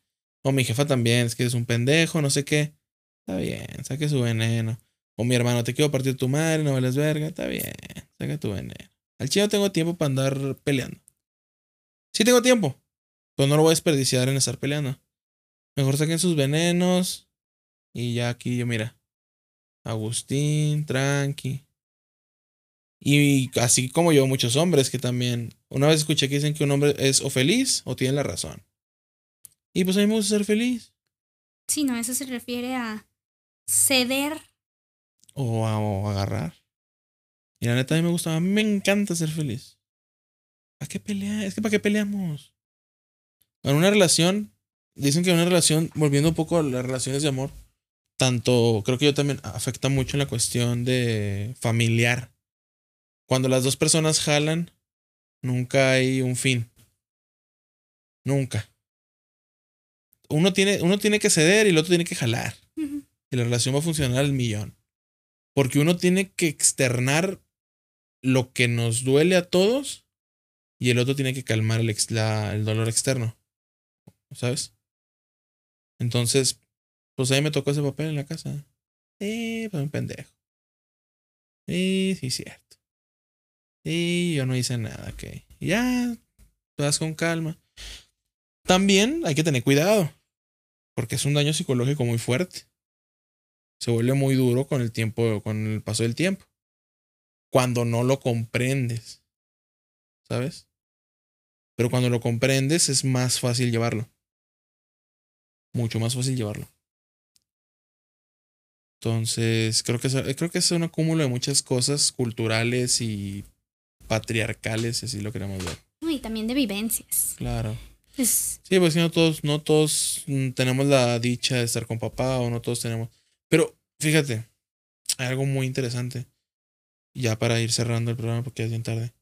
O mi jefa también, es que es un pendejo, no sé qué. Está bien, saque su veneno. O mi hermano, te quiero partir tu madre, no vales verga. Está bien, saca tu veneno. Al chino tengo tiempo para andar peleando. Sí tengo tiempo, pero no lo voy a desperdiciar en estar peleando. Mejor saquen sus venenos. Y ya aquí yo, mira. Agustín, tranqui. Y así como yo, muchos hombres que también. Una vez escuché que dicen que un hombre es o feliz o tiene la razón. Y pues a mí me gusta ser feliz. Sí, no, eso se refiere a ceder. O, a, o agarrar. Y la neta a mí me gusta, a mí me encanta ser feliz. ¿Para qué pelear? Es que ¿para qué peleamos? En una relación, dicen que en una relación, volviendo un poco a las relaciones de amor, tanto, creo que yo también afecta mucho en la cuestión de familiar. Cuando las dos personas jalan, nunca hay un fin. Nunca. Uno tiene, uno tiene que ceder y el otro tiene que jalar. Y la relación va a funcionar al millón. Porque uno tiene que externar lo que nos duele a todos y el otro tiene que calmar el, el dolor externo. ¿Sabes? Entonces, pues ahí me tocó ese papel en la casa. Sí, pues un pendejo. Sí, sí, cierto. Sí, yo no hice nada, ok. Y Ya, vas con calma. También hay que tener cuidado, porque es un daño psicológico muy fuerte. Se vuelve muy duro con el tiempo, con el paso del tiempo. Cuando no lo comprendes. ¿Sabes? Pero cuando lo comprendes es más fácil llevarlo. Mucho más fácil llevarlo. Entonces, creo que, es, creo que es un acúmulo de muchas cosas culturales y patriarcales, si así lo queremos ver. Y también de vivencias. Claro. Es- Sí, pues no todos, no todos mm, tenemos la dicha de estar con papá o no todos tenemos. Pero fíjate, hay algo muy interesante. Ya para ir cerrando el programa porque es bien tarde.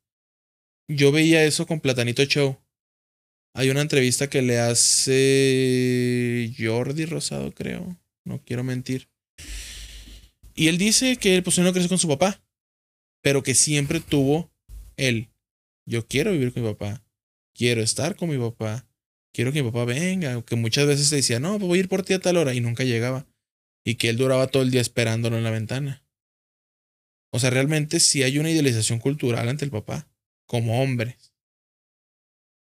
Yo veía eso con Platanito Show. Hay una entrevista que le hace Jordi Rosado, creo. No quiero mentir. Y él dice que él, pues, no creció con su papá. Pero que siempre tuvo él. Yo quiero vivir con mi papá. Quiero estar con mi papá quiero que mi papá venga, que muchas veces se decía, no, voy a ir por ti a tal hora y nunca llegaba. Y que él duraba todo el día esperándolo en la ventana. O sea, realmente sí hay una idealización cultural ante el papá, como hombres.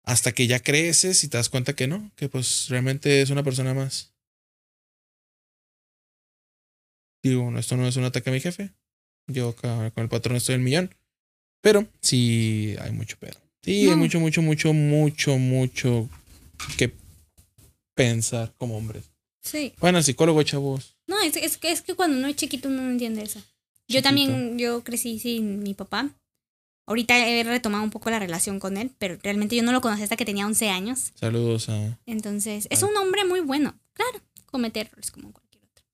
Hasta que ya creces y te das cuenta que no, que pues realmente es una persona más. Digo, esto no es un ataque a mi jefe. Yo acá con el patrón estoy el millón. Pero sí hay mucho pedo. Sí, hay mucho, mucho, mucho, mucho, mucho que pensar como hombres. sí. Bueno, psicólogo, chavos. No, es, es, que- es que cuando uno es chiquito uno no entiende eso. Yo también, yo crecí sin mi papá. Ahorita he retomado un poco la relación con él, pero realmente yo no lo conocí hasta que tenía 11 años. Saludos a. Entonces, es un hombre muy bueno. Claro, comete errores como cualquier otro.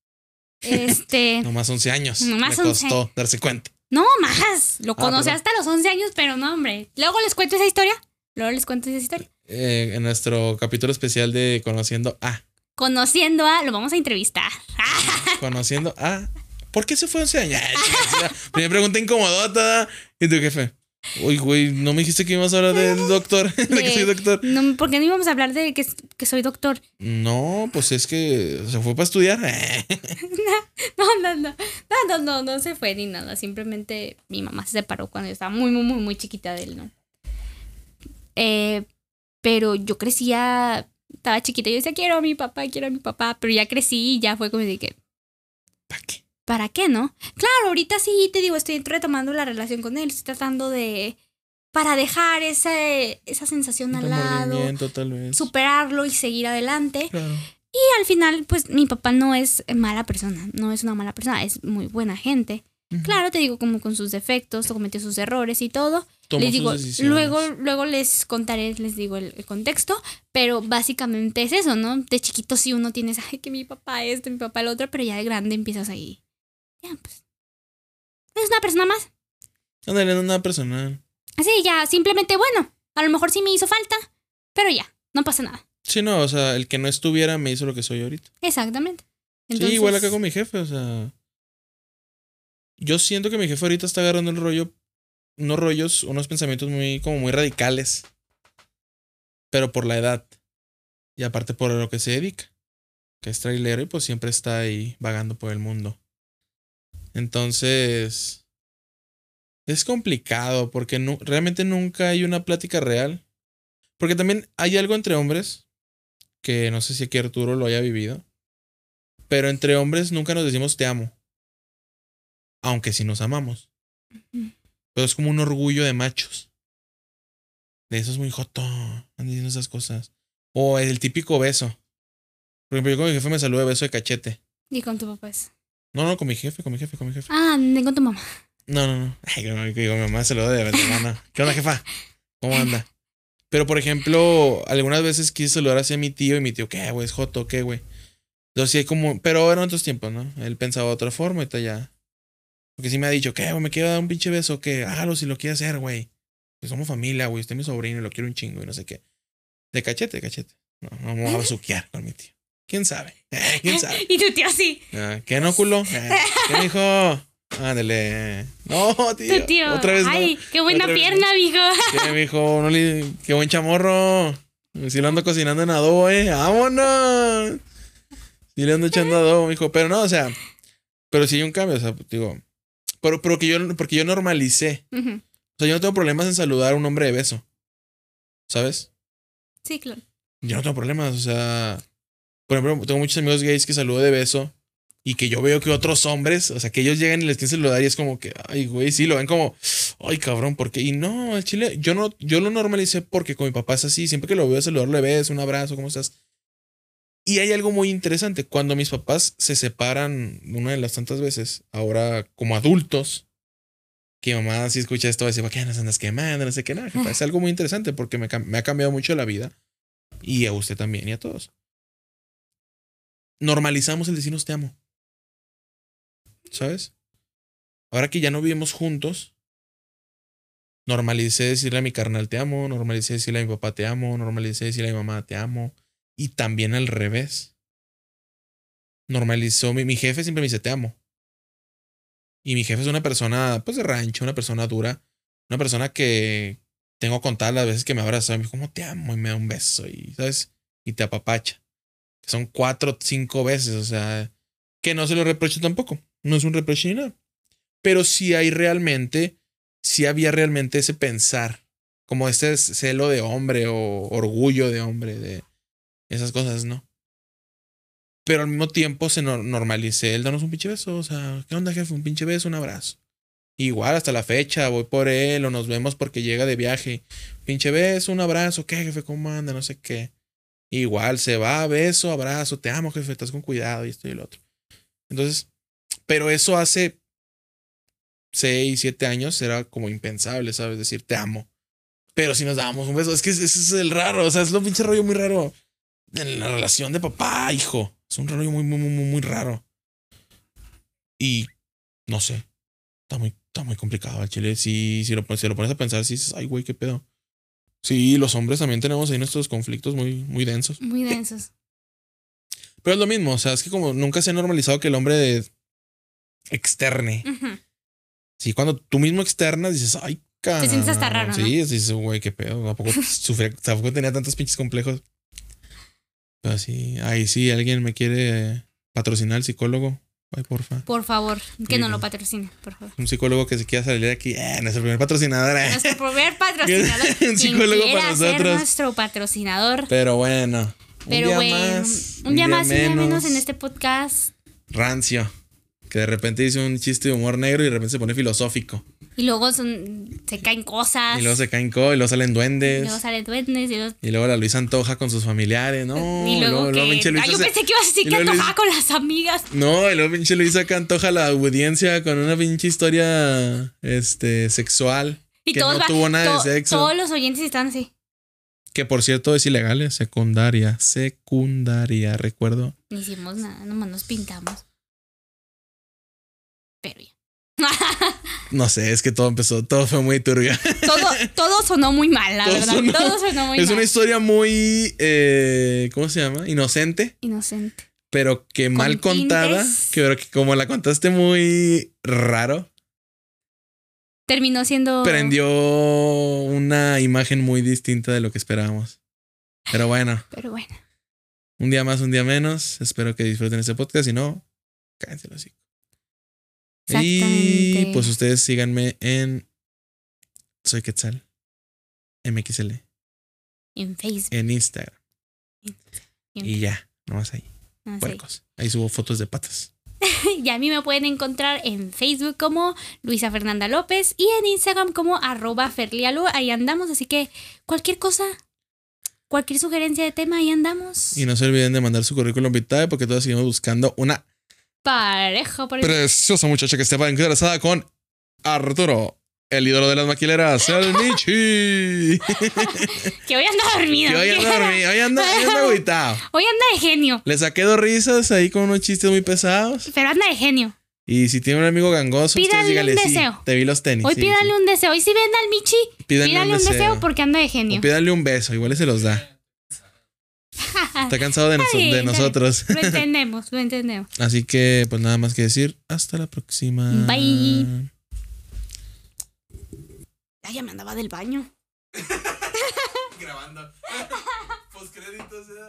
Este, Nomás 11 años. Nomás Me 11. costó darse cuenta. no más. Lo Ah, conocí perdón. hasta los 11 años, pero no, hombre. Luego les cuento esa historia. Luego les cuento esa historia. Eh, en nuestro capítulo especial de Conociendo a. Conociendo a, lo vamos a entrevistar. Conociendo a. ¿Por qué se fue 11 años? Primera pregunta incomodota. ¿Y tu jefe? Uy, güey, no me dijiste que ibas a hablar del doctor. de que soy doctor. No, ¿Por qué no íbamos a hablar de que, que soy doctor? No, pues es que se fue para estudiar. No, no, no, no, no, no, no se fue ni nada. Simplemente mi mamá se separó cuando yo estaba muy, muy, muy, muy chiquita de él, ¿no? Eh, pero yo crecía, estaba chiquita, yo decía, quiero a mi papá, quiero a mi papá, pero ya crecí y ya fue como de que, ¿Para qué? ¿para qué, no? Claro, ahorita sí, te digo, estoy retomando la relación con él, estoy tratando de, para dejar ese, esa sensación al lado, tal vez. superarlo y seguir adelante. Claro. Y al final, pues mi papá no es mala persona, no es una mala persona, es muy buena gente. Claro, te digo, como con sus defectos, cometió sus errores y todo. Tomó les digo, luego, luego les contaré, les digo el, el contexto, pero básicamente es eso, ¿no? De chiquito sí uno tienes, ay, que mi papá este, mi papá el otro, pero ya de grande empiezas ahí. Ya, pues. Es una persona más. Ándale, no nada personal. Así, ya, simplemente, bueno, a lo mejor sí me hizo falta, pero ya, no pasa nada. Sí, no, o sea, el que no estuviera me hizo lo que soy ahorita. Exactamente. sí, igual acá con mi jefe, o sea. Yo siento que mi jefe ahorita está agarrando el rollo, unos rollos, unos pensamientos muy, como muy radicales. Pero por la edad. Y aparte por lo que se dedica. Que es trailero y pues siempre está ahí vagando por el mundo. Entonces. Es complicado porque nu- realmente nunca hay una plática real. Porque también hay algo entre hombres que no sé si aquí Arturo lo haya vivido. Pero entre hombres nunca nos decimos te amo. Aunque sí nos amamos. Pero es como un orgullo de machos. De eso es muy joto. Andan diciendo esas cosas. O el típico beso. Por ejemplo, yo con mi jefe me saludo de beso de cachete. Y con tu papá es. No, no, con mi jefe, con mi jefe, con mi jefe. Ah, ni con tu mamá. No, no, no. Ay, como digo, mi mamá se lo de mano. ¿Qué onda, jefa? ¿Cómo anda? Pero, por ejemplo, algunas veces quise saludar hacia mi tío y mi tío, ¿qué, güey? ¿Es joto? ¿Qué, güey? Entonces, sí, hay como. Pero eran otros tiempos, ¿no? Él pensaba de otra forma y está ya. Porque sí me ha dicho, ¿qué, güey? ¿Me quiero dar un pinche beso? ¿Qué? Hágalo si lo quiere hacer, güey. Que somos familia, güey. Usted es mi sobrino y lo quiero un chingo y no sé qué. De cachete, de cachete. No, no me voy a besuquear con mi tío. ¿Quién sabe? ¿Quién sabe? Y tu tío sí. Ah, ¿Qué no, culo? Ah, ¿Qué dijo? Ándale. No, tío. Tu tío. Otra vez no. Ay, qué buena Otra pierna, mijo. ¿Qué, mijo? No le- Qué buen chamorro. Si lo ando cocinando en adobo, eh. ¡Vámonos! Si le ando echando adobo, mijo. Pero no, o sea. Pero sí hay un cambio, o sea, digo. Pero, pero que yo, porque yo normalicé. O sea, yo no tengo problemas en saludar a un hombre de beso. ¿Sabes? Sí, claro. Yo no tengo problemas, o sea. Por ejemplo, tengo muchos amigos gays que saludo de beso. Y que yo veo que otros hombres, o sea, que ellos llegan y les quieren saludar y es como que, ay, güey, sí, lo ven como, ay, cabrón, ¿por qué? Y no, el chile, yo no, yo lo normalicé porque con mi papá es así, siempre que lo veo saludarlo, le ves, un abrazo, ¿cómo estás? Y hay algo muy interesante, cuando mis papás se separan una de las tantas veces, ahora como adultos, que mamá si escucha esto va a decir, ¿por qué nos andas quemando? No sé qué, nada, es algo muy interesante porque me, me ha cambiado mucho la vida y a usted también y a todos. Normalizamos el decirnos te amo. ¿Sabes? Ahora que ya no vivimos juntos, normalicé decirle a mi carnal te amo, normalicé decirle a mi papá te amo, normalicé decirle a mi mamá te amo. Y también al revés. Normalizó, mi, mi jefe siempre me dice te amo. Y mi jefe es una persona, pues de rancho, una persona dura, una persona que tengo contadas las veces que me abraza y me dice, ¿cómo te amo? Y me da un beso y, ¿sabes? Y te apapacha. Son cuatro cinco veces, o sea, que no se lo reprocho tampoco. No es un reproche ni nada. Pero sí hay realmente, sí había realmente ese pensar, como este celo de hombre o orgullo de hombre, de esas cosas, ¿no? Pero al mismo tiempo se no- normalicé el darnos un pinche beso, o sea, ¿qué onda, jefe? Un pinche beso, un abrazo. Igual hasta la fecha, voy por él o nos vemos porque llega de viaje. Pinche beso, un abrazo, ¿qué, jefe? ¿Cómo anda? No sé qué. Igual se va, beso, abrazo, te amo, jefe, estás con cuidado y esto y lo otro. Entonces, pero eso hace seis, siete años era como impensable, ¿sabes? Decir te amo. Pero si nos dábamos un beso, es que ese es el raro, o sea, es lo pinche rollo muy raro en la relación de papá, hijo. Es un rollo muy, muy, muy, muy, raro. Y no sé, está muy, está muy complicado al chile. Si, si, lo, pones- si lo pones a pensar, si dices, ay, güey, qué pedo. Sí, los hombres también tenemos ahí nuestros conflictos muy, muy densos. Muy densos. Pero es lo mismo, o sea, es que como nunca se ha normalizado que el hombre externe. Ujú. Sí, cuando tú mismo externas dices, ay, cabrón. sientes hasta raro, ¿no? Sí, dices, güey, qué pedo. ¿A poco sufría, tampoco tenía tantos pinches complejos? Pero sí, ay, sí, alguien me quiere patrocinar el psicólogo. Ay, porfa. Por favor, que no lo patrocine, por favor. Un psicólogo que se quiera salir de aquí. Eh, nuestro primer patrocinador. eh. Nuestro primer patrocinador. Un psicólogo para ser nosotros. nuestro patrocinador. Pero bueno. Pero un día bueno, más. un día más, un día menos en este podcast. Rancio. Que de repente dice un chiste de humor negro y de repente se pone filosófico. Y luego son, se caen cosas. Y luego se caen co, y luego salen y duendes. luego salen duendes. Y luego, Y luego la Luisa Antoja con sus familiares, ¿no? y luego que. pinche Luisa Ay, yo pensé que ibas a decir y que luego antojaba Luis- con las amigas. No, y luego pinche Luisa acá antoja la audiencia con una pinche historia este, sexual. Y que todos no va- tuvo nada to- de sexo. Todos los oyentes están así. Que por cierto es ilegal, ¿eh? secundaria. Secundaria, recuerdo. No hicimos nada, nomás nos pintamos. Pero ya. No sé, es que todo empezó, todo fue muy turbio. todo, todo sonó muy mal, la Todo verdad. sonó- todo sonó muy es mal. una historia muy, eh, ¿cómo se llama? Inocente, Inocente. pero que mal contada. Que, pero que como la contaste muy raro, Terminó siendo. prendió una imagen muy distinta de lo que esperábamos. Pero bueno, Pero bueno. un día más, un día menos. Espero que disfruten este podcast. Si no, cállense los Y pues ustedes síganme en Soy Quetzal. MXL. En Facebook. En Instagram. en- Y ya, nomás ahí. Puercos. Ahí subo fotos de patas. Y a mí me pueden encontrar en Facebook como Luisa Fernanda López y en Instagram como arroba ferlialu. Ahí andamos, así que cualquier cosa, cualquier sugerencia de tema, ahí andamos. Y no se olviden de mandar su currículum vitae porque todos seguimos buscando una Pareja por preciosa muchacha que esté interesada con Arturo, el ídolo de las maquileras, el Michi. Que hoy anda dormido. que hoy anda dormido, hoy anda, hoy anda agüitado. Hoy anda de genio. Le saqué dos risas ahí con unos chistes muy pesados. Pero anda de genio. Y si tiene un amigo gangoso, díganle un sí. deseo. Te vi los tenis. Hoy sí, pídanle sí. un deseo. Hoy si ven al Michi, Pídanle pídanle un deseo porque anda de genio. O pídanle un beso, igual se los da. Está cansado de, noso- nosotros. Lo entendemos, lo entendemos. Así que, pues nada más que decir. Hasta la próxima. Bye. Ay, ya me andaba del baño. Grabando. Postcréditos, ya.